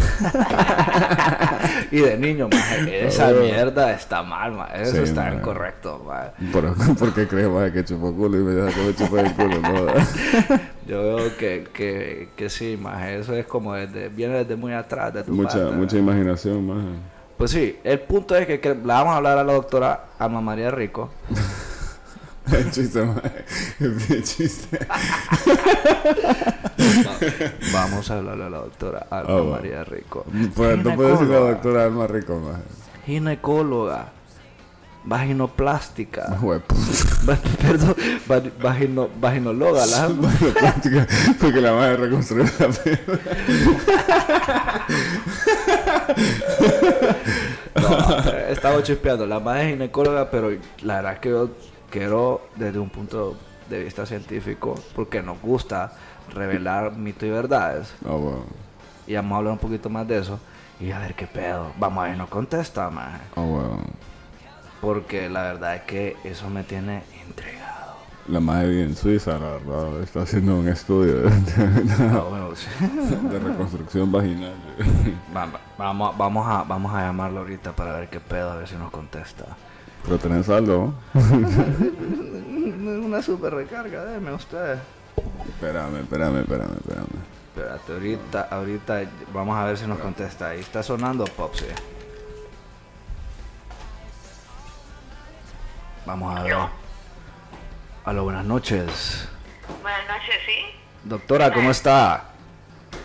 Y de niño, ma, esa mierda está mal, ma. Eso Sí, está incorrecto, ma. ¿Por, ¿Por qué crees, maje, que chupó culo y me deja que me chupé el culo? No, Yo veo que, que, que sí, ma. Eso es como desde, viene desde muy atrás de tu mucha, parte, mucha ma. imaginación, maje. Pues sí, el punto es que, que le vamos a hablar a la doctora Alma María Rico. El chiste, maje. El chiste. Vamos a hablar a la doctora Alma Ah. María Rico. Pues no puedo decir la doctora Alma Rico, maje. Ginecóloga. Vaginoplástica. Huepo. Va- Perdón, va- vagino, vaginóloga, la porque la madre reconstruyó la. No, estaba chispeando. La madre es ginecóloga, pero la verdad es que yo quiero, desde un punto de vista científico, porque nos gusta revelar mitos y verdades. Ah. Y vamos a hablar un poquito más de eso. Y a ver qué pedo. Vamos a ver, no contesta, maje. Ah. Porque la verdad es que eso me tiene intrigado. La madre vive en Suiza, la verdad. Está haciendo un estudio de, Ah, de reconstrucción vaginal. Va- va- Vamos, vamos, a, vamos a llamarlo ahorita para ver qué pedo, a ver si nos contesta. Pero tenés algo. Una super recarga, déjeme usted. Espérame, espérame, espérame, espérame. Espérate, ahorita, ahorita vamos a ver si nos contesta. Ahí está sonando Popsy. Vamos a ver. Aló, buenas noches. Buenas noches, ¿sí? Doctora, ¿cómo está?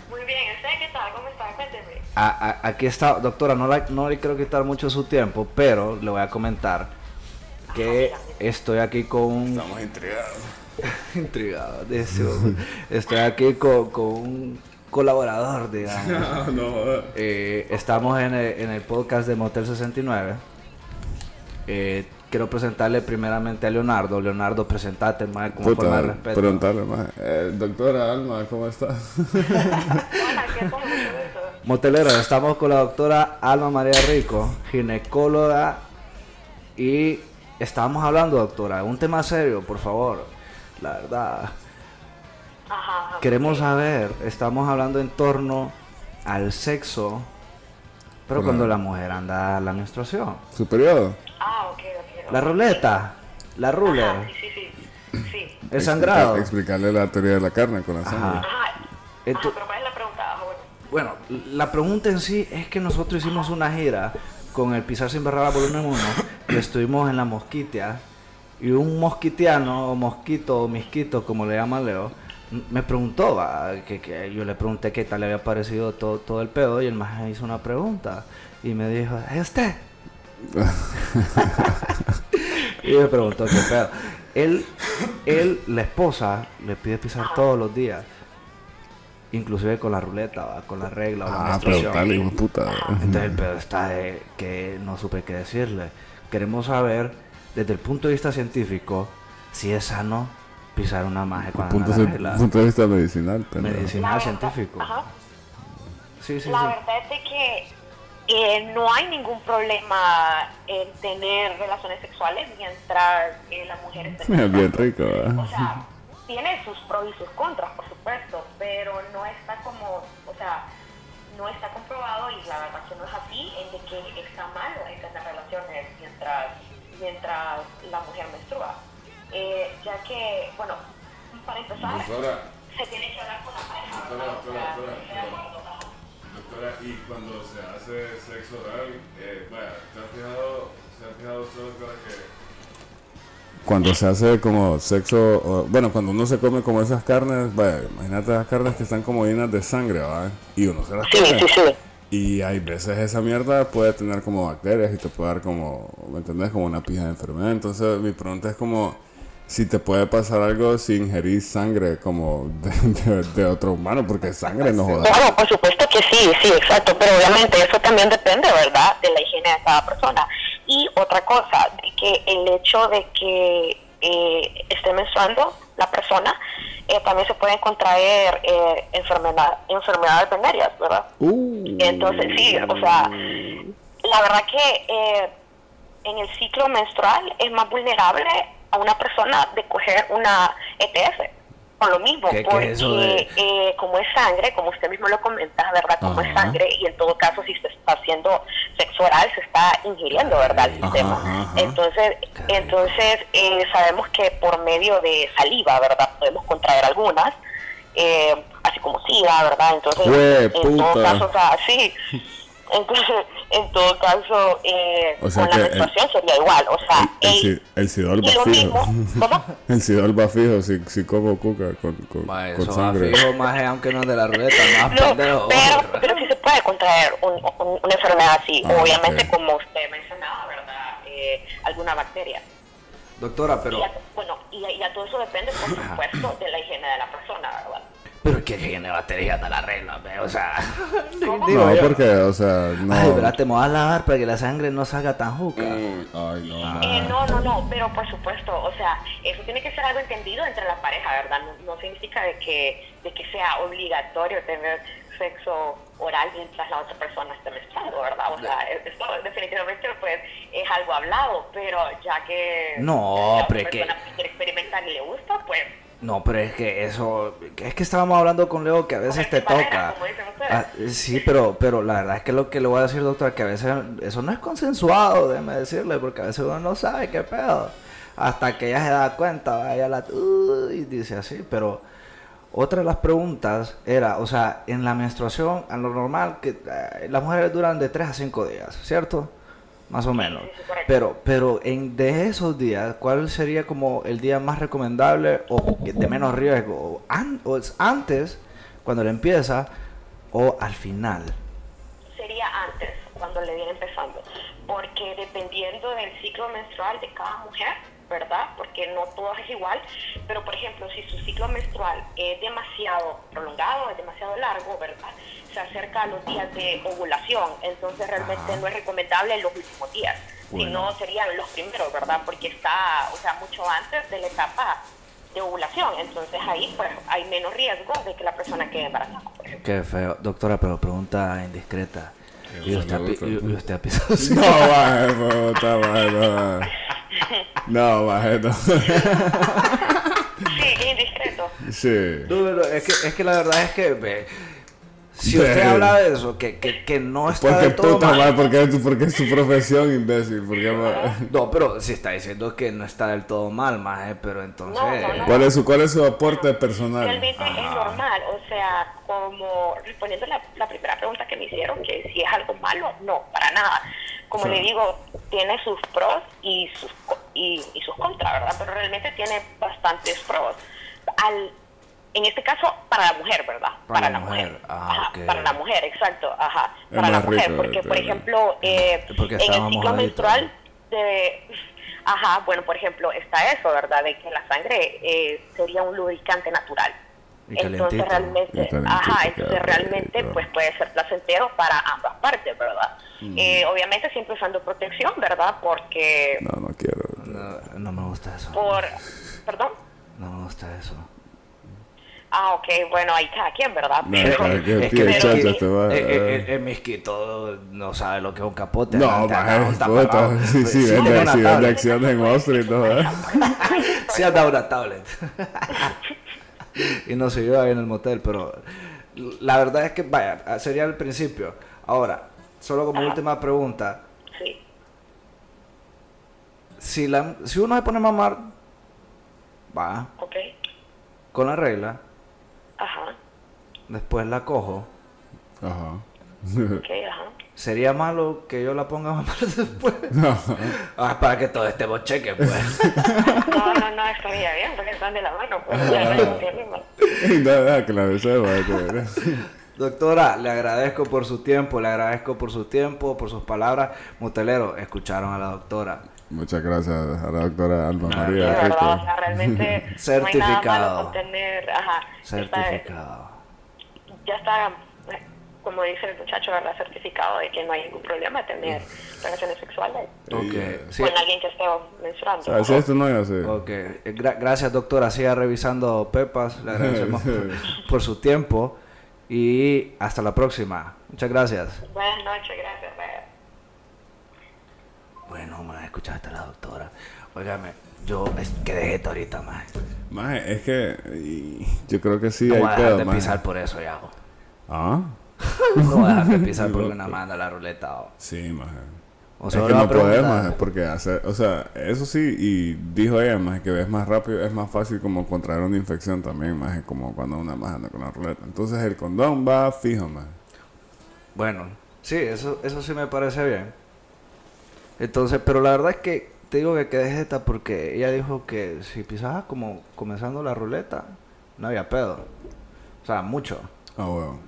Muy bien, ¿usted qué tal? ¿Cómo está? Cuénteme. A- a- aquí está, doctora, no, la- no le quiero quitar mucho su tiempo, pero le voy a comentar que estoy aquí con... Estamos intrigados. Intrigado, dice, Estoy aquí con, con un colaborador, digamos. No, no, joder. Eh, estamos en el, en el podcast de Motel 69. Eh, quiero presentarle primeramente a Leonardo. Leonardo, presentate, más como forma de respeto. preguntarle más. Eh, doctora Alma, ¿cómo está? Hola. Motelero, estamos con la doctora Alma María Rico, ginecóloga. Y estábamos hablando, doctora, un tema serio, por favor. La verdad. Ajá, ajá. Queremos saber, estamos hablando en torno al sexo, pero cuando la mujer anda a la menstruación. ¿Su periodo? Ah, ok, ok. La ruleta, la ruler, Ajá, sí, sí, sí. Sí. el sangrado. Explica- explicarle la teoría de la carne con la Ajá. sangre. Ajá. Pero ¿cuál es la pregunta? Ah, bueno. bueno, la pregunta en sí es que nosotros hicimos una gira con el Pisar sin Barrera Volumen 1 y estuvimos en la Mosquitia y un mosquitiano o mosquito o misquito como le llama Leo me preguntó, va, que, que yo le pregunté qué tal le había parecido todo, todo el pedo y el más hizo una pregunta y me dijo, ¿es usted? y me preguntó qué pedo. Él, él, la esposa, le pide pisar todos los días. Inclusive con la ruleta, ¿va? con la regla o la Ah, hijo de puta. Entonces el pedo está de que no supe qué decirle. Queremos saber, desde el punto de vista científico, si es sano pisar una magia cuando Punto, anda la punto de vista medicinal. Medicinal La científico. Ajá. Sí, sí, La sí. verdad es de que eh, no hay ningún problema en tener relaciones sexuales mientras eh, la mujer esté Es bien rico, ¿verdad? O sea, tiene sus pros y sus contras, por supuesto, pero no está como, o sea, no está comprobado y la verdad que no es así, en de que está malo en mientras, la mujer menstrua. Eh, ya que, bueno, para empezar, Doctora, se tiene que hablar con la pareja. doctora, ¿verdad? O doctora, sea, doctora, sea doctora. cuando- Doctora, y cuando se hace sexo oral, eh, vaya, ¿te has fijado, se ha fijado usted, doctora, que... Cuando se hace como sexo, o- bueno, cuando uno se come como esas carnes, vaya, imagínate esas carnes que están como llenas de sangre, ¿va? Y uno se las Sí, come. sí, sí. Y hay veces esa mierda puede tener como bacterias y te puede dar como, ¿me entendés? Como una pija de enfermedad. Entonces mi pregunta es como si te puede pasar algo si ingerís sangre como de, otro humano, porque sangre no joda. Claro, por supuesto que sí, sí, exacto, pero obviamente eso también depende, ¿verdad?, de la higiene de cada persona. Y otra cosa, que el hecho de que eh, esté menstruando la persona, eh, también se pueden contraer eh, enfermedad, enfermedades venéreas, ¿verdad? Entonces, sí, o sea, la verdad que eh, en el ciclo menstrual es más vulnerable a una persona de coger una ETS. Con lo mismo, ¿Qué- qué porque es eso de- eh, como es sangre, como usted mismo lo comenta, ¿verdad? Como es sangre, y en todo caso, si se está haciendo sexo oral, se está ingiriendo, ¿verdad? El sistema. ajá. Entonces, entonces eh, sabemos que por medio de saliva, ¿verdad? Podemos contraer algunas, eh, así como SIDA, ¿verdad? Entonces, Jue en todo caso, o sea, sí. Entonces, en todo caso, eh, O sea con que la el- menstruación sería igual, o sea, El, el- sidol va fijo. ¿cómo? El sidol va fijo si, si como cuca con, con, Ma, con eso va sangre. fijo, maje, aunque no es de la ruleta, más No, pendejo. pero, pero sí se puede contraer un- un- una enfermedad así, Ah, obviamente ok. como usted mencionaba, ¿verdad? Eh, alguna bacteria. Doctora, pero... Y ya, bueno, y, ya- y ya todo eso depende, por supuesto, de la higiene de la persona. Pero que de batería te la regla, o sea... No, yo. porque, o sea, no. Ay, pero te me vas a lavar para que la sangre no salga tan juca. Uy, Ay, no, Eh, maje. no, no, no, pero por supuesto, o sea, eso tiene que ser algo entendido entre la pareja, ¿verdad? No, no significa de que, de que sea obligatorio tener sexo oral mientras la otra persona esté menstruando, ¿verdad? O sea, es- esto definitivamente pues es algo hablado, pero ya que No, la pero otra es que- persona quiere experimentar y le gusta, pues No, pero es que eso, es que estábamos hablando con Leo que a veces te toca. Ah, sí, pero, pero la verdad es que lo que le voy a decir, doctor, que a veces eso no es consensuado, déjeme decirle, porque a veces uno no sabe qué pedo. Hasta que ella se da cuenta, vaya la "Uh", y dice así, pero otra de las preguntas era, o sea, en la menstruación, a lo normal, que eh, las mujeres duran de 3 a 5 días, ¿cierto? Más o menos. sí. Pero, pero en, de esos días, ¿cuál sería como el día más recomendable o de menos riesgo? ¿O, an- o es antes, cuando le empieza, o al final? sería antes, cuando le viene empezando, porque dependiendo del ciclo menstrual de cada mujer, ¿verdad? Porque no todo es igual, pero por ejemplo, si su ciclo menstrual es demasiado prolongado, es demasiado largo, ¿verdad? Se acerca a los días de ovulación, entonces realmente no es recomendable en los últimos días, sino serían los primeros, ¿verdad? Porque está, o sea, mucho antes de la etapa de ovulación, entonces ahí pues hay menos riesgo de que la persona quede embarazada. Qué feo. Doctora, pero pregunta indiscreta. ¿Y usted, ha pisado? No, maje, no. No, maje, no. Sí, indiscreto. Sí. No, pero es que, es que la verdad es que ve, si usted habla de eso, que, que, que no está Porque del todo puta, mal. porque es, tu- porque es su profesión, imbécil. Porque. No, pero si está diciendo que no está del todo mal, maje, pero entonces... No, no, no. ¿Cuál es su, cuál es su aporte personal? Realmente es normal, o sea, como respondiendo la, la primera pregunta que me hicieron, que si es algo malo, no, para nada. Como Sí. le digo, tiene sus pros y sus, y, y sus contras, ¿verdad? Pero realmente tiene bastantes pros. Al, en este caso, para la mujer, ¿verdad? Para la mujer, ah, Ajá. Para la mujer, exacto, ajá. Es Para la mujer, rico, porque, por ejemplo, eh, Porque en el ciclo menstrual de... Ajá, bueno, por ejemplo, está eso, ¿verdad? De que la sangre eh, sería un lubricante natural. Y Entonces realmente, ajá, entonces realmente pues puede ser placentero para ambas partes, ¿verdad? Eh, obviamente siempre usando protección, ¿verdad? Porque No, no quiero. No, no me gusta eso. por, perdón, No me gusta eso. Ah, ok, bueno, ahí cada quien, ¿verdad? No, Pero- cada quien. Es Qué que chacha el, este va, el- el- eh. el misquito no sabe lo que es un capote. No, andaba un tapabocas. Sí, sí, Sí, vende, sí, acciones en Wall Street, ¿no? eh? Sí andaba una tablet. y nos siguió ahí en el motel, pero la verdad es que, vaya, sería el principio. Ahora, solo como última pregunta, Sí. si, la, si uno se pone a mamar, va, Ok. con la regla, Ajá. después la cojo, Ajá. Ok, ajá. ¿Sería malo que yo la ponga mamar después? No. Ah, para que todo estemos cheque, pues. No, no, no, estaría bien, porque están de la mano, pues ya verás. Doctora, le agradezco por su tiempo, le agradezco por su tiempo, por sus palabras. Motelero, escucharon a la doctora. Muchas gracias a la doctora Alma María. verdad, o sea, realmente no hay nada Certificado. malo con tener, ajá, está- Certificado. ya está, como dice el muchacho, ¿verdad? Certificado de que no hay ningún problema tener relaciones sexuales Ok, sí, con alguien que esté menstruando. ¿Sabes esto? No, ya sé. ok. Eh, gra- gracias, doctora. Siga revisando Pepas. Le agradecemos por, por su tiempo. Y hasta la próxima. Muchas gracias. Buenas noches, gracias. Bueno, más escuchaste a la doctora. Óigame, yo es que dejé esto ahorita, más. Maje, es que y, yo creo que sí No hay voy a dejar pedo, de maje. pisar por eso, ya. ¿Ah? No voy a dejar de pisar porque una manda la ruleta. o- Sí, maje. O es sea, que va a no maje, porque hacer, o sea, eso sí, y dijo ella, maje, que es más rápido, es más fácil como contraer una infección también, maje, como cuando una maje anda con la ruleta. Entonces el condón va fijo, maje. Bueno, sí, eso, eso sí me parece bien. Entonces, pero la verdad es que te digo que quedé esta porque ella dijo que si pisabas como comenzando la ruleta, no había pedo. O sea, mucho. Ah, huevo.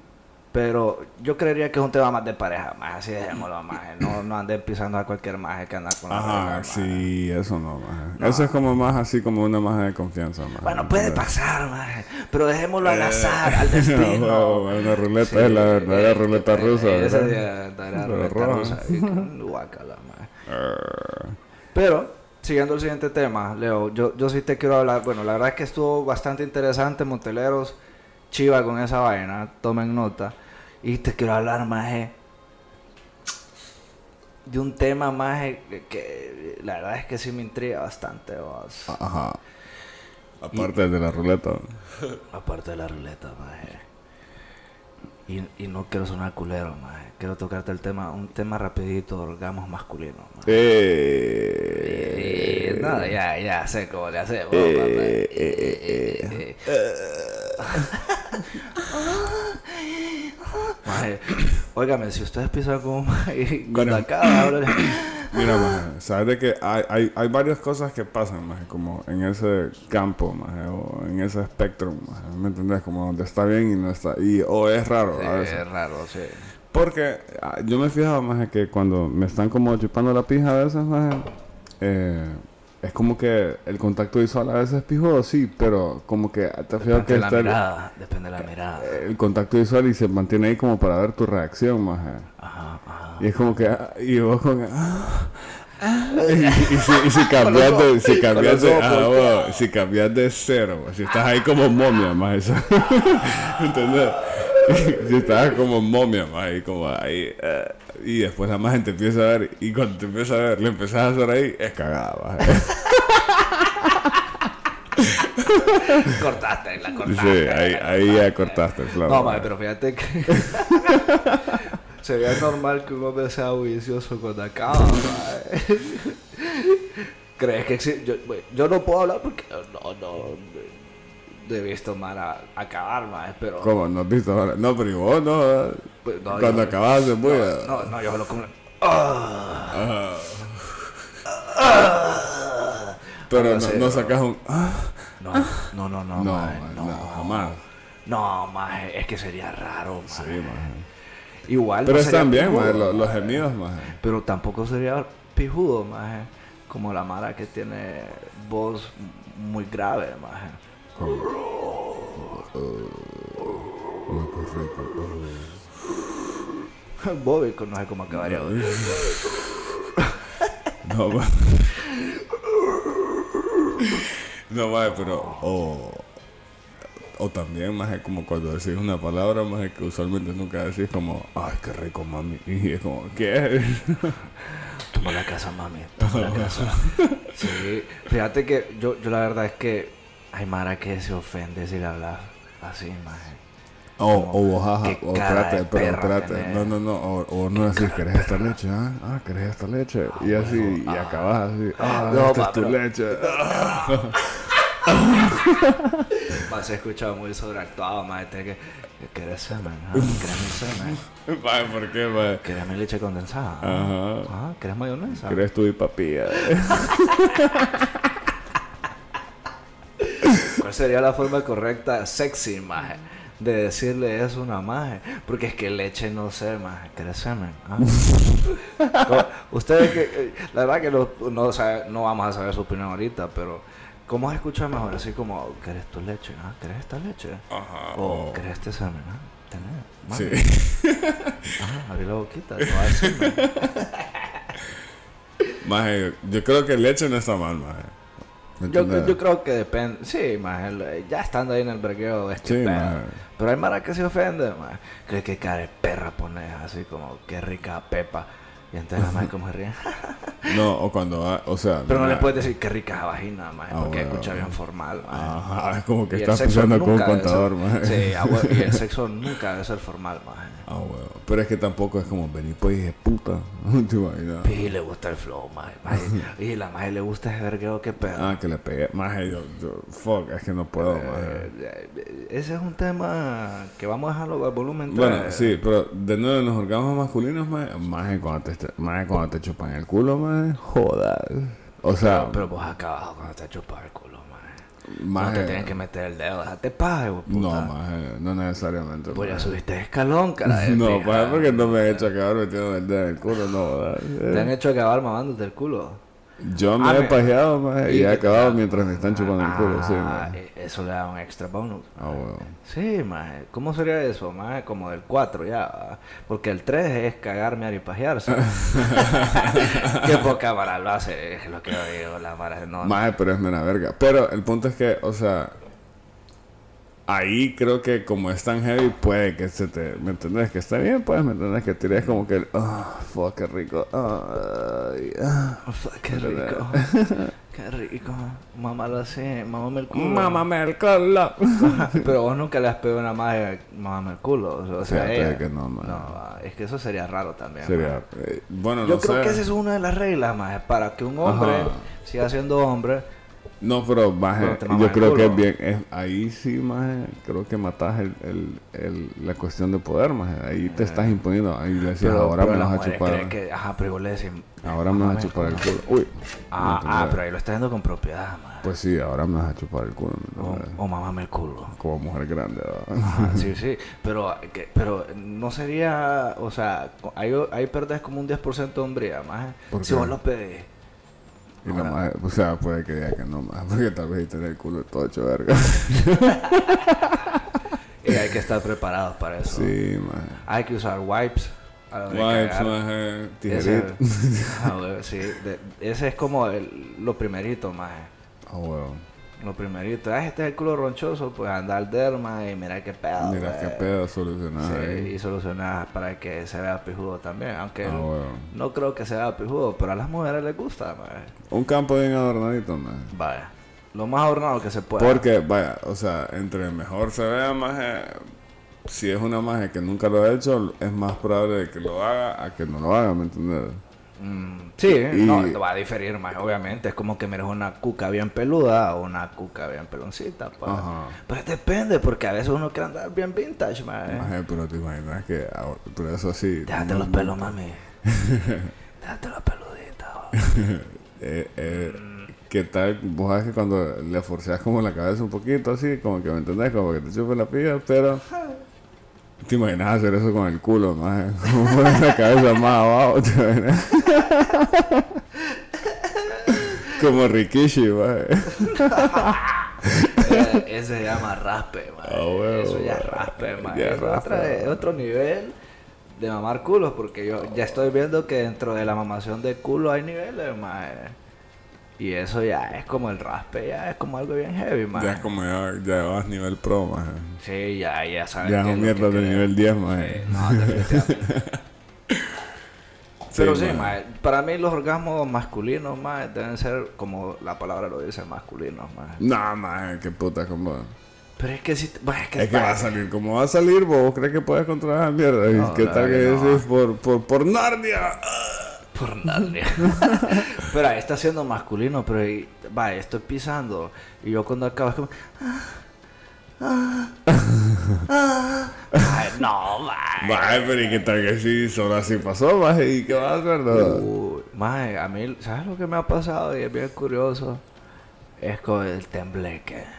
Pero yo creería que es un tema más de pareja, más así dejémoslo más. No, no anden pisando a cualquier maje que anda con la Ajá, sí, eso no, maje. Eso es como más así como una maje de confianza, maje. Bueno, puede pasar, maje. Pero dejémoslo al Eh, azar, al no, destino. huevo, una ruleta es la verdadera ruleta rusa, Esa es la verdadera ruleta rusa. Guácala, maje. Pero, siguiendo el siguiente tema, Leo, yo, yo sí te quiero hablar. Bueno, la verdad es que estuvo bastante interesante, Monteleros, chiva con esa vaina, tomen nota. Y te quiero hablar, maje, de un tema, maje, que, que la verdad es que sí me intriga bastante, vos. Ajá. Aparte de la ruleta. Aparte de la ruleta, maje. Y, y no quiero sonar culero, maje. Quiero tocarte el tema, un tema rapidito, orgamos masculinos. Eh, Eh, no, ya, ya sé cómo le hacemos. Eh, Óigame, si ustedes piensan como maje, cuando Mira. maje, sabes de que hay, hay, hay varias cosas que pasan, maje, como en ese campo, maje, o en ese espectro, maje, ¿me entendés? Como donde está bien y no está, y, o es raro Sí, a veces. es raro, sí. Porque ah, yo me he fijado, maje, que cuando me están como chupando la pija a veces, maje, eh, es como que el contacto visual a veces es pijudo, sí, pero como que te Depende que de la el, mirada, depende de la mirada. el contacto visual y se mantiene ahí como para ver tu reacción, maje. Ajá, ajá. Y es como que, ah, y vos con ah, ah, y, y si, y si cambias de, si cambias de, ah, si cambias de cero, si estás ahí como momia, más eso, ¿entendés? Si estás como momia, más ahí como ahí, eh, y después la más gente empieza a ver, y cuando te empieza a ver, le empezás a hacer ahí, es cagada. Cortaste, la Sí, cortaste. ahí, ahí ya cortaste el flow. No, madre, pero fíjate que sería normal que un hombre sea vicioso cuando acaba. ¿Crees que existe? Yo, yo no puedo hablar porque no, no, he visto Mara acabar, madre, pero... ¿Cómo? ¿No has visto ahora? No, pero vos no. Pues, no, cuando yo- acabas de muy... No, no, yo lo como... Ah, Pero Algo no, no ¿no? sacas un... ah, no, no, no, no, no, maje, no, no, jamás. No, maje, es que sería raro, Sí, maje. maje. Igual Pero no sería están bien, pijudo, maje, los, maje. gemidos, maje. Pero tampoco sería pijudo, maje. Como la Mara que tiene voz muy grave, maje. Bobby, no sé cómo acabaría. hoy. No, maje. No, maje, pero... Oh, o también, más como cuando decís una palabra, más que usualmente nunca decís como, ay, qué rico, mami. Y es como, ¿qué? Toma la casa, mami. Toma la casa. Sí. Fíjate que yo, yo la verdad es que hay Mara que se ofende si le hablas así, maje. O, o vos, jaja, qué o de pero tenés. No, no, no, o, o no decís, ¿querés esta leche? Ah, ah ¿querés esta leche? Y así, y acabas así, ah, No, esta es tu leche. Ma, se escucha muy sobreactuado. Tiene que... ¿Querés semen? Ah, ¿Querés mi semen? Vaya, ¿por qué, vaya? ¿Querés mi leche condensada? Ajá. Ah, ¿Querés mayonesa? ¿Querés tu papilla? ¿Cuál sería la forma correcta, sexy, maje, de decirle eso a una maje? Porque es que leche no sé, maje. ¿Querés semen? ¿Ah? Ustedes que... eh, La verdad que no, no, sabe- no vamos a saber su opinión ahorita, pero... ¿Cómo se escucha mejor? Así como, ¿querés tu leche? ¿Ah? ¿Querés esta leche? Ajá. O ¿querés este semen? ¿Ah? Tener. Sí. Ajá, abrí la boquita. No va a semen. Maje, yo creo que leche no está mal, maje. ¿Me Yo, yo creo que depende. Sí, el- ya estando ahí en el bregueo, es que Sí, pedo. Pero hay mara que se ofende, maje. Cree que cara de perra pones así como, qué rica pepa. Y entonces la maje como se ríe. No, o cuando va, o sea... Pero no le puedes decir qué rica esa vagina, maje, Ah, porque bueno. escucha bien formal. Ajá, es como que Y estás pensando con un contador, maje. Sí, y el sexo nunca debe ser formal, maje. Ah, huevo. Pero es que tampoco es como venir pues de puta. ¿Te imaginas? Y le gusta el flow, maje. Y la maje le gusta ese vergueo, qué pedo. Ah, que le pegué. Maje, yo, yo, fuck, es que no puedo, maje. Eh, eh, ese es un tema que vamos a dejarlo al volumen Bueno, sí, pero de nuevo en los orgasmos masculinos, maje, maje, cuando te, maje, cuando te chupan el culo, maje, jodas. O sea, Pero, pero vos acabas cuando te chupas el culo, maje. No te tienen que meter el dedo, déjate paje, güey, puta. no, maje, no necesariamente. Pues ya subiste escalón, cara de No, maje, porque no me he hecho acabar metiendo el dedo en el culo, no, jodas. Te han hecho acabar mamándote el culo. Yo me Ah, he pajeado, maje, y he acabado mientras me están chupando el Ah, culo, sí, maje. eh, Eso le da un extra bonus. Ah. Sí, maje. ¿Cómo sería eso, maje? Como del 4 ya. Porque el 3 es cagarme y pajearse. Qué poca mara lo hace, es lo que yo digo, la mara. No. Maje, pero es mera verga. Pero el punto es que, o sea, ahí creo que como es tan heavy, puede que se te, ¿me entendés? Que está bien, pues, ¿me entendés? Que tires como que, ah, fuck, qué rico. Ay, ah. Uf, Qué rico. Qué rico. Mamalo así, mamame el culo. Mámame el culo. Pero vos nunca le has pegado una madre, mamame el culo. O sea, ella. que no, man. No, es que eso sería raro también. Sería, eh, bueno, Yo no creo sé. que esa es una de las reglas, más para que un hombre Ajá. siga siendo hombre. No, pero te mamas yo creo que es bien, es, ahí sí, maje, creo que matas el, el, el, la cuestión de poder, maje. Ahí te estás imponiendo. Ahí le Pero, ahora pero me vas a chupar. que, ajá, pero vos le decís, Ahora me vas a chupar el culo. Uy. Ah, ¿me ah, pero ahí lo estás dando con propiedad, man. Pues sí, ahora me vas a chupar el culo. ¿me O, o mamame el culo. Como mujer grande. Ajá, sí, sí. Pero, que- pero no sería, o sea, ahí, ahí perdés como un 10% de hombría, más. ¿Por Si qué? vos lo pedís. Y la maje, o sea, puede que diga que no, maje, porque tal vez tener el culo todo hecho verga. Y hay que estar preparados para eso. sí. Hay que usar wipes. a Wipes, cagar. maje, Ese, tijerita. Ah, güey, sí, de- ese es como el- lo primerito, más. Ah, huevo. Lo primerito. Ah, este es el culo ronchoso, pues anda al derma y mira qué pedo. Mira qué güey. pedo solucionar Sí, ahí. y solucionar para que se vea pijudo también. Aunque Ah, no creo que se vea pijudo, pero a las mujeres les gusta, mae. Un campo bien adornadito, maje. Vaya. Lo más adornado que se pueda. Porque, vaya, o sea, entre mejor se vea, maje, si es una maje que nunca lo ha hecho, es más probable de que lo haga a que no lo haga, ¿me entiendes? Mm, sí, Y- no, va a diferir más, obviamente. Es como que mires una cuca bien peluda o una cuca bien peloncita, pa. Ajá. Pero depende, porque a veces uno quiere andar bien vintage, mae. Maje, pero te imaginas que, pero eso sí. Déjate no- los pelos, mami. Déjate los peluditos. Eh, eh, ¿Qué tal? Vos sabes que cuando le forceas como la cabeza un poquito así, como que me entendés, como que te chupe la pilla, pero te imaginas hacer eso con el culo, más como poner la cabeza más abajo, ¿te imaginas? como Rikishi. Eh, Ese se llama raspe, mae. Ah. Eso ya es raspe. Ya es otra- raspe. otro nivel de mamar culos, porque yo ya estoy viendo que dentro de la mamación de culo hay niveles, mae. Y eso ya es como el raspe, ya es como algo bien heavy, man. Ya es como ya, ya vas nivel pro, maje. Sí, ya, ya sabes. Ya es un mierda de nivel 10, Sí, maje. no, definitivamente. Pero sí, mae, para mí los orgasmos masculinos, mae, deben ser como la palabra lo dice, masculinos, mae. No, maje, qué puta, como... Pero es que si, bueno, es que, Es que va a salir, como va a salir, vos crees que puedes controlar esa mierda. ¿Y No, ¿Qué la tal que que no. decís por, por, por Narnia? Por pero ahí está siendo masculino, pero ahí, va, estoy pisando. Y yo cuando acabo es como. ah, ah, ah. Ay, no, mae. Maje, pero ¿y qué tal que sí? Solo así pasó, maje, ¿y qué vas a hacer? No? Uy, mae, a mí, ¿sabes lo que me ha pasado? Y es bien curioso. Es con el tembleque.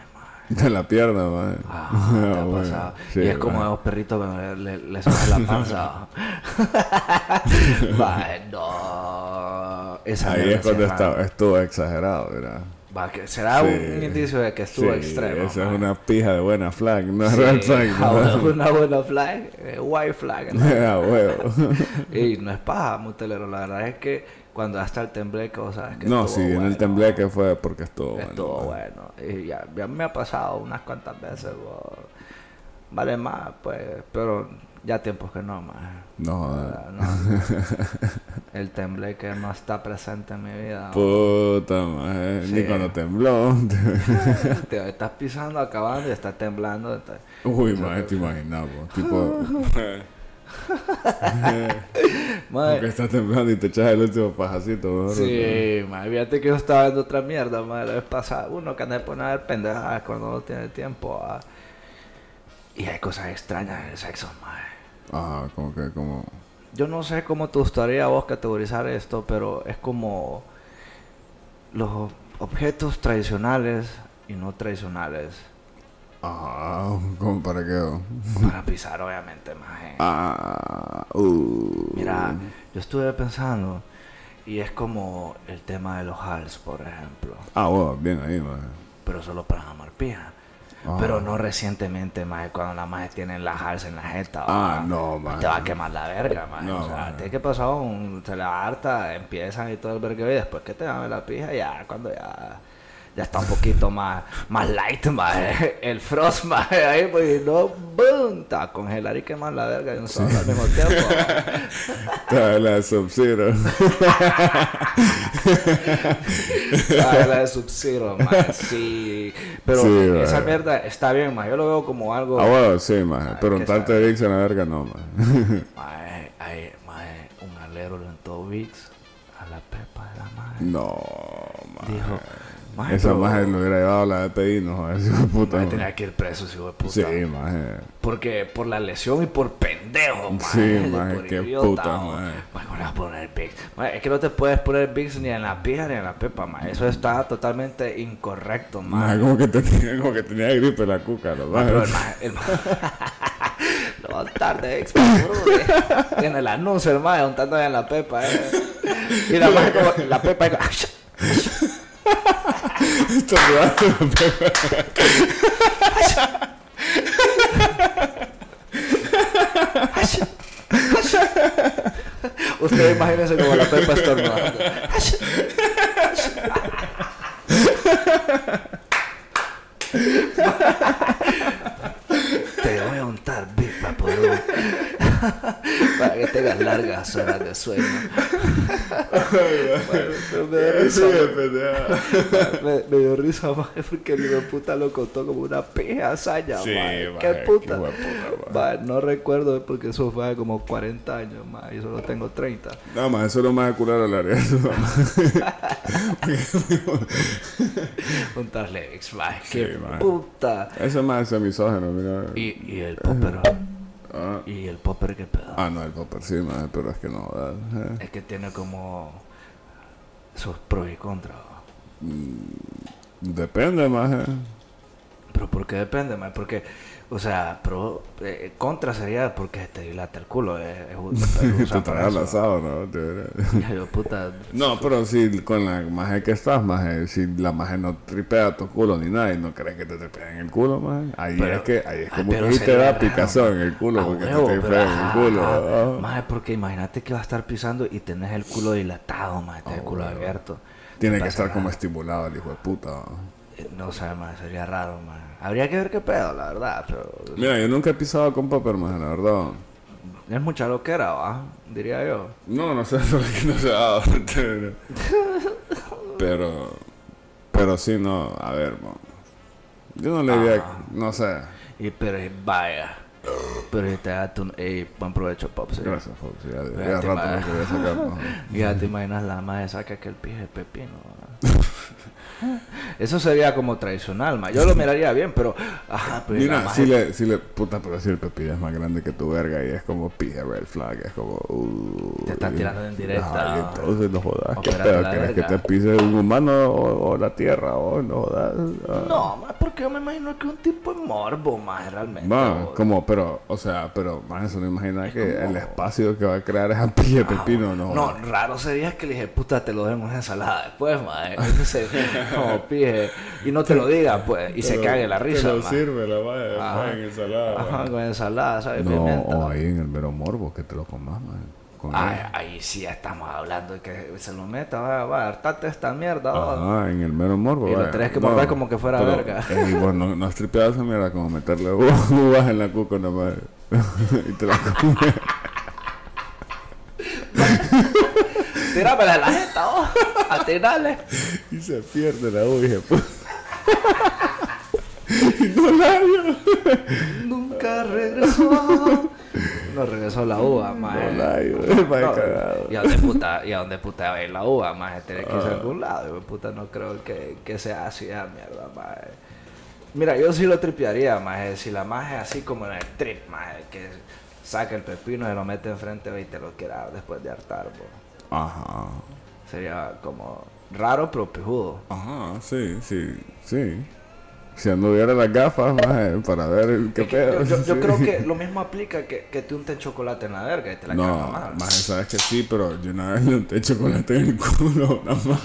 De la pierna, maje. Ah, te ha bueno, pasado. sí, y es como maje. esos perritos que le, le, la panza. Esa Ahí es cuando estuvo exagerado, ¿verdad? Va, que será Sí. un indicio de que estuvo Sí, extremo. Esa es una pija de buena flag, no Sí, red flag. ¿no? una buena flag, eh, white flag. ¿no? Ah, huevo. y no es paja, mutelero. La verdad es que cuando hasta el tembleque, o sea, que No, sí, en el tembleque fue porque estuvo bueno. Estuvo maje. bueno. Y ya, ya me ha pasado unas cuantas veces. bo. Vale más, pues. Pero ya tiempos que no, más. No, joder. El tembleque no está presente en mi vida. Puta, maje. Ni cuando tembló. Te estás pisando, acabando y está temblando. Uy, maje, te imaginas, po. Tipo, Mae, que estás temblando y te echas el último pajacito, ¿no? Sí, madre, fíjate que yo estaba viendo otra mierda, madre, la vez pasada. Uno que anda de poner a ver pendejadas cuando no tiene tiempo. ah. Y hay cosas extrañas en el sexo, madre. Ajá, como que, como... Yo no sé cómo te gustaría a vos categorizar esto, pero es como los objetos tradicionales y no tradicionales Ajá, como para qué. para pisar, obviamente, maje. Ah, uh. Mira, yo estuve pensando y es como el tema de los hals, por ejemplo, Ah, bueno, bien ahí, maje. pero solo para jamar pija. Ah. Pero no recientemente, maje, cuando la maje tienen las hals en la jeta. Ah, va. no, Te maje. va a quemar la verga, maje. No, o sea. ¿te qué pasó? Un- se la harta, empiezan y todo el verga y después que te dan la pija, ya cuando ya... Ya está un poquito más, más light, maje. El frost, maje, ahí, pues, no, boom, a congelar y quemar la verga de un solo al mismo tiempo. Está la Sub-Zero. Ah, la de Sub-Zero, maje, sí. Pero Sí, esa maje. mierda está bien, maje. Yo lo veo como algo... Ah, bueno, sí, maje. Pero que un tarte de Vix en la verga, no, maje. Mae, hay, un alero le entró Vicks a la pepa de la madre. No, maje. Dijo, mae, Esa maje lo hubiera llevado a la EPI, no, joder, de puta. maje. tenía que ir preso, hijo de puta. Sí, maje. Porque por la lesión y por pendejo, mae. Sí, mae, por qué idiota, puta, o- mae. Mae, ¿cómo le vas a poner Vicks? Mae, es que no te puedes poner Vicks ni en la pija ni en la pepa, mae. Eso está totalmente incorrecto, mae. Maje, como que tenía, como que tenía gripe la cuca, ¿no? Mae, pero el mae, el mae- Lo va a estar de expa, bro, eh. En el anuncio, el mae, untando en la pepa, eh. Y la mae como, la pepa, y- lo la pepa. Ustedes imagínense como la pepa estornudando. para que tengas largas horas de sueño. Bueno, me dio risa, me, me dio risa, mae, porque el hijo puta lo contó como una pija hazaña, Sí, Qué puta. no recuerdo porque eso fue hace como 40 años, más. Yo solo tengo 30. No, más eso es lo más curar al área. Legs, mae. Sí, Qué puta. Eso es más semisógeno, mira. Y, y el popper. Ah, Y el popper, qué pedo. ah, no, el popper sí, más, pero es que no. Eh. Es que tiene como sus pros y contras. Depende, más. eh. Pero ¿por qué depende, mae? Porque, o sea, pro, eh, contra sería porque te dilata el culo. eh, es, Te traes de verdad. Yo, puta. No, pero si con la maje que estás, maje, si la maje no tripea tu culo ni nada y no crees que te tripea en el culo, maje, ahí Pero- es que, ahí es como que te da picazón en el culo porque huevo, te pero tripea en el culo. ajá. ah. Maje, porque imagínate que vas a estar pisando y tenés el culo dilatado, maje, tenés el culo huevo. abierto. Tiene que estar nada. como estimulado el hijo de puta. Eh, No sé, maje, sería raro, maje. Habría que ver qué pedo, la verdad, pero... Mira, yo nunca he pisado con papel, maje, la verdad. Es mucha loquera, ¿va? Diría yo. No, no sé, no dado. pero, pero sí, no, a ver, mo. yo no le diría, Ah. no sé. Y pero vaya. Pero si te das tu... Ey, buen provecho, Pops. eh. Gracias, Fox, ya, ya Fíjate, rato ma. no quería sacar. ¿no? Ya te imaginas la madre saca que el pije pepino. Eso sería como tradicional, ma. Yo lo miraría bien, pero. Mira, si le, si le, puta, pero si el pepillo es más grande que tu verga y es como pija red flag, es como, uh, Te está tirando en directa. Ay, entonces no jodas, ¿qué pedo? ¿Quieres que te pise un humano o, o la tierra o no jodas? Ah. No, ma, porque yo me imagino que es un tipo de morbo, ma, realmente. Va, o- como, pero, o sea, pero, más eso no imagina que el espacio que va a crear esa pilla de pepino, no No, raro sería que le dije, puta, te lo den una ensalada después, ma. Entonces, como pije. Y no te lo diga, pues. Y se Pero cague la te risa, lo ma. sirve la madre, Ajá. en ensalada. Ajá, con ensalada, ¿sabes? No, Pimienta. o ahí en el mero morbo, que te lo comas, man. Con Ay, él. ahí sí ya estamos hablando de que se lo meta, va, va, hartate esta mierda. Ajá, en el mero morbo. Y lo tenés que morder como que fuera pero, verga. eh, y vos no, no has tripeado esa mierda como meterle uvas en la cuca nada más. y te la comes. Tíramela la jeta, vos. Atinale. y se pierde la uva, dije, pues. y no la. Nunca regresó. No regresó la uva, No maje. la No, cagado. ¿Y a dónde puta, y a dónde puta va a ir la uva, maje? Tiene que irse a algún lado. De puta, no creo que, que sea así, ah, mierda, maje. Mira, yo sí lo tripearía, maje. Si la maje así como en el trip, maje, que saca el pepino y lo mete enfrente y te lo quiera dar después de hartar, bo. Ajá. Sería como raro, pero pijudo. Ajá, sí, sí, sí. Si anduviera las gafas, maje, para ver qué pedo. yo, yo- yo sí. creo que lo mismo aplica que, que te unten chocolate en la verga y te la No, mal. más sabes que sí, pero yo una vez le unté chocolate en el culo, nada más.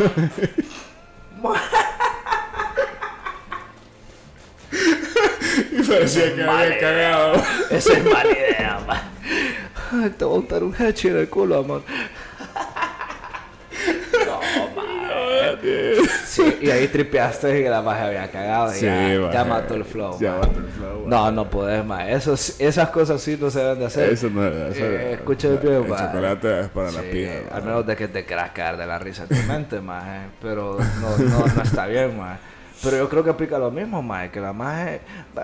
y parecía que había cagado. Esa es mala idea, man. Ay, Te voy a untar un hechi en el culo, amor. No, man. Sí, y ahí tripeaste y la magia había cagado. y Sí, ya, mató el flow. Ya mató el flow, No, no podés, más. esas cosas sí no se deben de hacer. Eso no es. Eh, escucha El ma. chocolate es para la pija. al menos de que te quieras caer de la risa en tu mente, maje. Pero no, no, no está bien, maje. Pero yo creo que aplica lo mismo, maje. Que la maje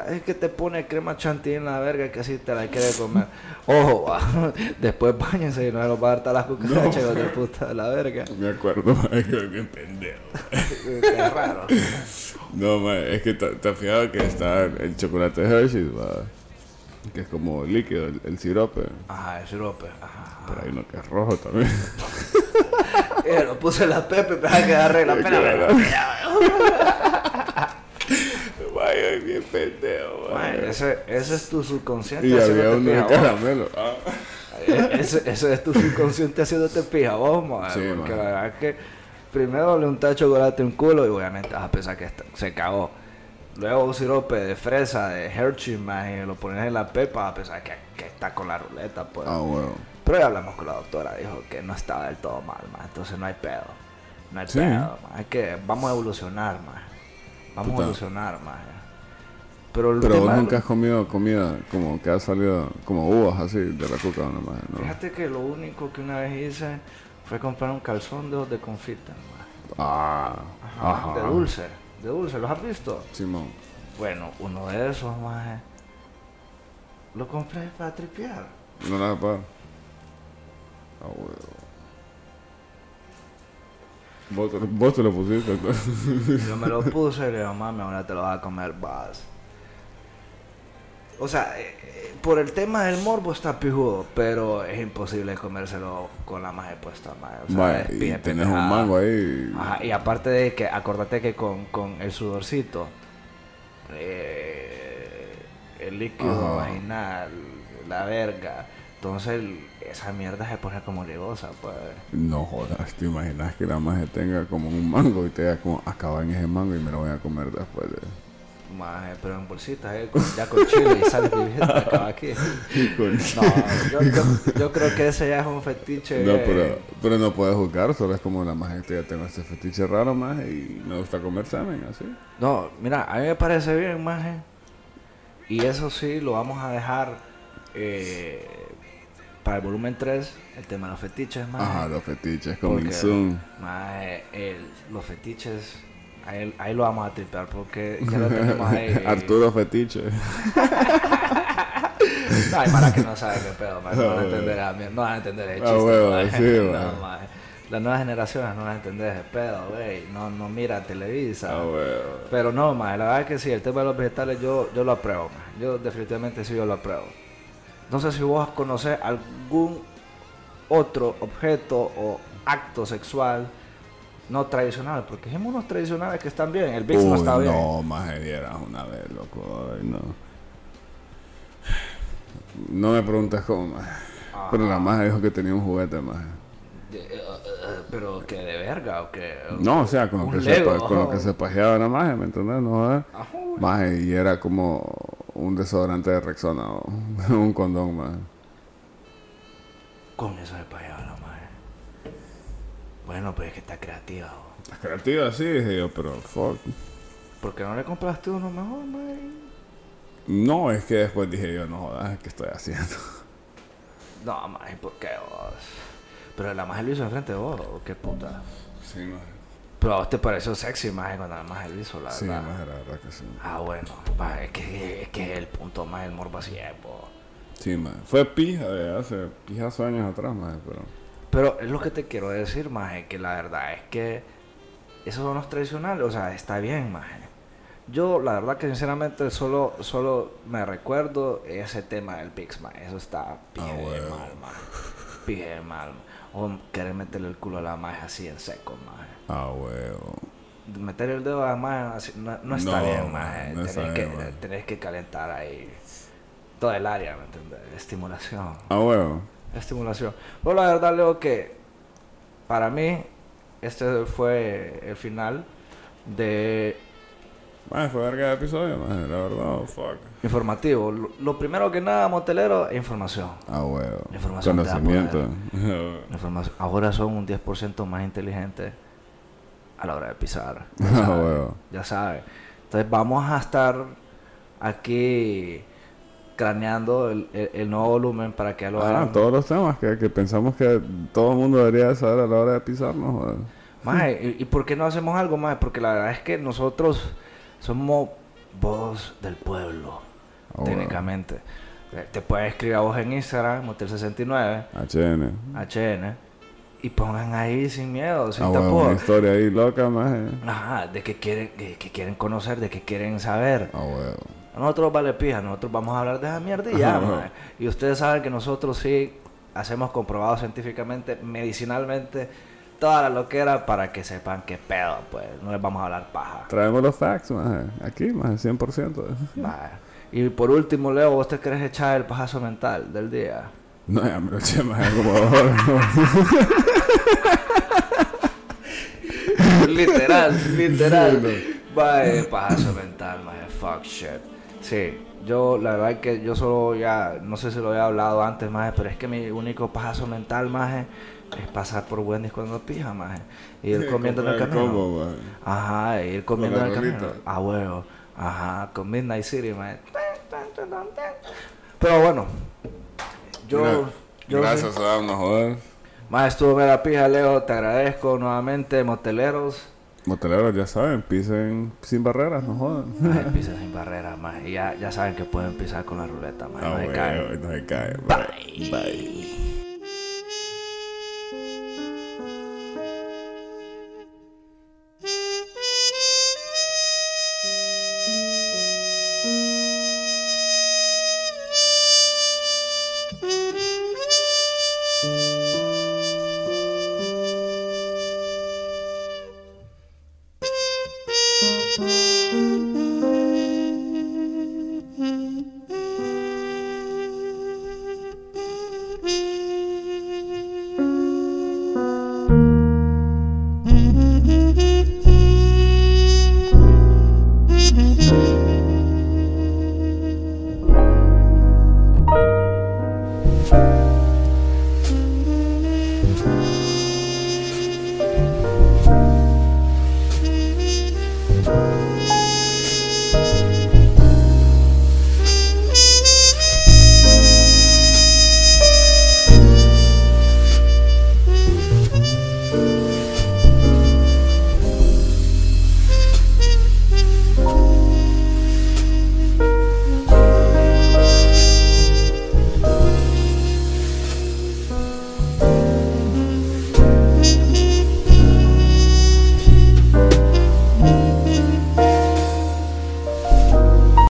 es que te pone crema chantilly en la verga que así te la quiere comer. Ojo, va. Después bañense y no se los va a dar todas las cucarachas hijos de puta de la verga. Me acuerdo, ma, que bien pendejo. Es raro. No, ma, es que te has fijado que está el chocolate Hershey's, va, que es como líquido, el, el sirope. Ajá, el sirope. Ajá. Pero hay uno que es rojo también. Eh, lo puse en la pepe, pero hay que dar regla. Espérame. Bien pendejo, ese, ese es tu subconsciente. Y había haciéndote uno de caramelo. Ah. Eh, Ese, ese es tu subconsciente haciéndote pija vos. Sí, porque la verdad es que primero le untas chocolate en culo y obviamente vas a pensar que está- se cagó. Luego un sirope de fresa, de Hershey, más y lo pones en la pepa, vas a pensar que, que está con la ruleta, pues. Ah, bueno. Pero ya hablamos con la doctora, dijo que no estaba del todo mal, más. Entonces no hay pedo. No hay Sí. pedo, más. Es que vamos a evolucionar, más. Vamos Puta. a evolucionar, más. Pero, el Pero vos nunca has comido comida como que ha salido como uvas así de la cuca nomás, ¿no? Fíjate que lo único que una vez hice fue comprar un calzón de, de confita, ma. Ah, Ajá, ajá. De dulce, de dulce, ¿los has visto? Simón. Bueno, uno de esos, maje. Lo compré para tripear. No la para. Ah, huevo. Vos, te- vos te lo pusiste. entonces. Yo me lo puse y le digo, mami, ahora te lo vas a comer vas. O sea, eh, eh, por el tema del morbo está pijudo, pero es imposible comérselo con la maje puesta, maje. O sea, es y tenés un mango ahí. Ajá, y aparte de que, acordate que con, con el sudorcito, eh, el líquido Ajá. vaginal, la verga. Entonces esa mierda se pone como legosa, pues. No jodas, te imaginas que la maje tenga como un mango y te diga como acaba en ese mango y me lo voy a comer después de... Maje, pero en bolsitas, eh, con- ya con chile y sal acaba aquí. Con- No, yo, yo- yo creo que ese ya es un fetiche. No, pero, pero no puedes juzgar, solo es como la maje que ya tengo este fetiche raro más y me gusta comer semen, así. No, mira, a mí me parece bien, maje. Y eso sí, lo vamos a dejar eh, para el volumen 3, el tema de los fetiches, maje. Ajá, los fetiches, coming soon. maje, el- los fetiches, ahí, ahí lo vamos a tripear porque ya lo tenemos ahí. Arturo Fetiche. No, hay mara que no sabe qué pedo, no van a entender, a mí- no van a entender el Ah, chiste. huevo, maje. sí, No. Las nuevas generaciones no van a entender ese pedo, güey. No, no mira Televisa. Ah, huevo. Pero no, más, la verdad es que sí, el tema de los vegetales yo, yo lo apruebo. Yo definitivamente sí yo lo apruebo. No sé si vos conocés algún otro objeto o acto sexual no tradicional, porque hay unos tradicionales que están bien, el no Uy, está bien. No, maje, vieras una vez, loco. Ay, no. No me preguntes cómo, maje. Pero la maje dijo que tenía un juguete, maje. De- eh, eh, pero que de verga o que... No, o sea, con lo, que se, Lego. con lo que se pajeaba la maje, ¿me entiendes? No. Ajá. Maje, y era como un desodorante de Rexona o un condón, maje. Con eso se madre. Bueno, pues es que está creativa. bo. Estás creativa, sí, dije yo, pero fuck. ¿Por qué no le compraste uno mejor, madre? No, es que después dije yo, no jodas, ¿qué estoy haciendo? No, maje, ¿por qué vos? Pero la maje lo hizo enfrente de vos, ¿o qué puta? Sí, maje. Pero a vos te pareció sexy, maje, cuando la maje lo hizo, la Sí, verdad. maje, la verdad que sí. Ah, bueno, maje, es que es que el punto más el morbo así es, po. Sí, maje. Fue pija de hace pijazo años atrás, maje, pero... Pero es lo que te quiero decir, maje, que la verdad es que esos son los tradicionales, o sea, está bien, maje. Yo, la verdad que sinceramente solo, solo me recuerdo ese tema del Pix, maje. Eso está pije de huevo. mal, maje. Pije de mal. O querer meterle el culo a la maje así en seco, maje. Ah, huevo. Meter el dedo a la maje así, no, no está No, bien, maje, maje. no tenés, está que, bien, maje. tenés que calentar ahí todo el área, ¿me entiendes? Estimulación Ah, huevo. Estimulación. Pero la verdad, Leo, que para mí este fue el final de Maje, fue verga de episodio, la verdad, fuck. informativo. Lo, lo primero que nada, motelero, es información. Ah, huevo. Información Conocimiento. Información. Ahora son un 10% más inteligentes a la hora de pisar. Ya Ah, sabes. huevo. ya sabes. Entonces vamos a estar aquí craneando el, el- el nuevo volumen para que lo Ah, hagan. todos los temas que, que pensamos que todo el mundo debería saber a la hora de pisarnos. Maje, ¿y, y por qué no hacemos algo más? Porque la verdad es que nosotros somos voz del pueblo, bueno. técnicamente. Eh, Te puedes escribir a vos en Instagram, Motel69, HN. HN, y pongan ahí sin miedo, sin Ah, tapor. una historia ahí loca, maje. Ajá, de que quieren, que, que quieren conocer, de que quieren saber. Ah, huevo. A nosotros vale pija, nosotros vamos a hablar de esa mierda y ya, Ajá. maje. Y ustedes saben que nosotros sí hacemos comprobado científicamente, medicinalmente, toda la loquera para que sepan qué pedo, pues. No les vamos a hablar paja. Traemos los facts, maje. Aquí, maje, 100%. Vaya. Y por último, Leo, ¿vos te querés echar el pajazo mental del día? No, ya me lo eché, maje, como literal, literal. Vaya, pajazo mental, maje, fuck shit. Sí, yo la verdad es que yo solo ya, no sé si lo había hablado antes, maje, pero es que mi único pajazo mental, maje, es pasar por Wendy's cuando pija, maje. Y ir comiendo en el camino. combo. Ajá, ir comiendo en la el camino. A huevo. Ajá, con Midnight City, maje. Pero bueno, yo... Mira, yo Gracias a darnos, joder. Más estuvo mera pija, Leo. Te agradezco nuevamente, moteleros. Moteleros, ya saben, pisen sin barreras, no jodan. Pisa sin barreras, más. Y ya, ya saben que pueden pisar con la ruleta, más. Ah, no se caen. no se cae. Bye. Bye.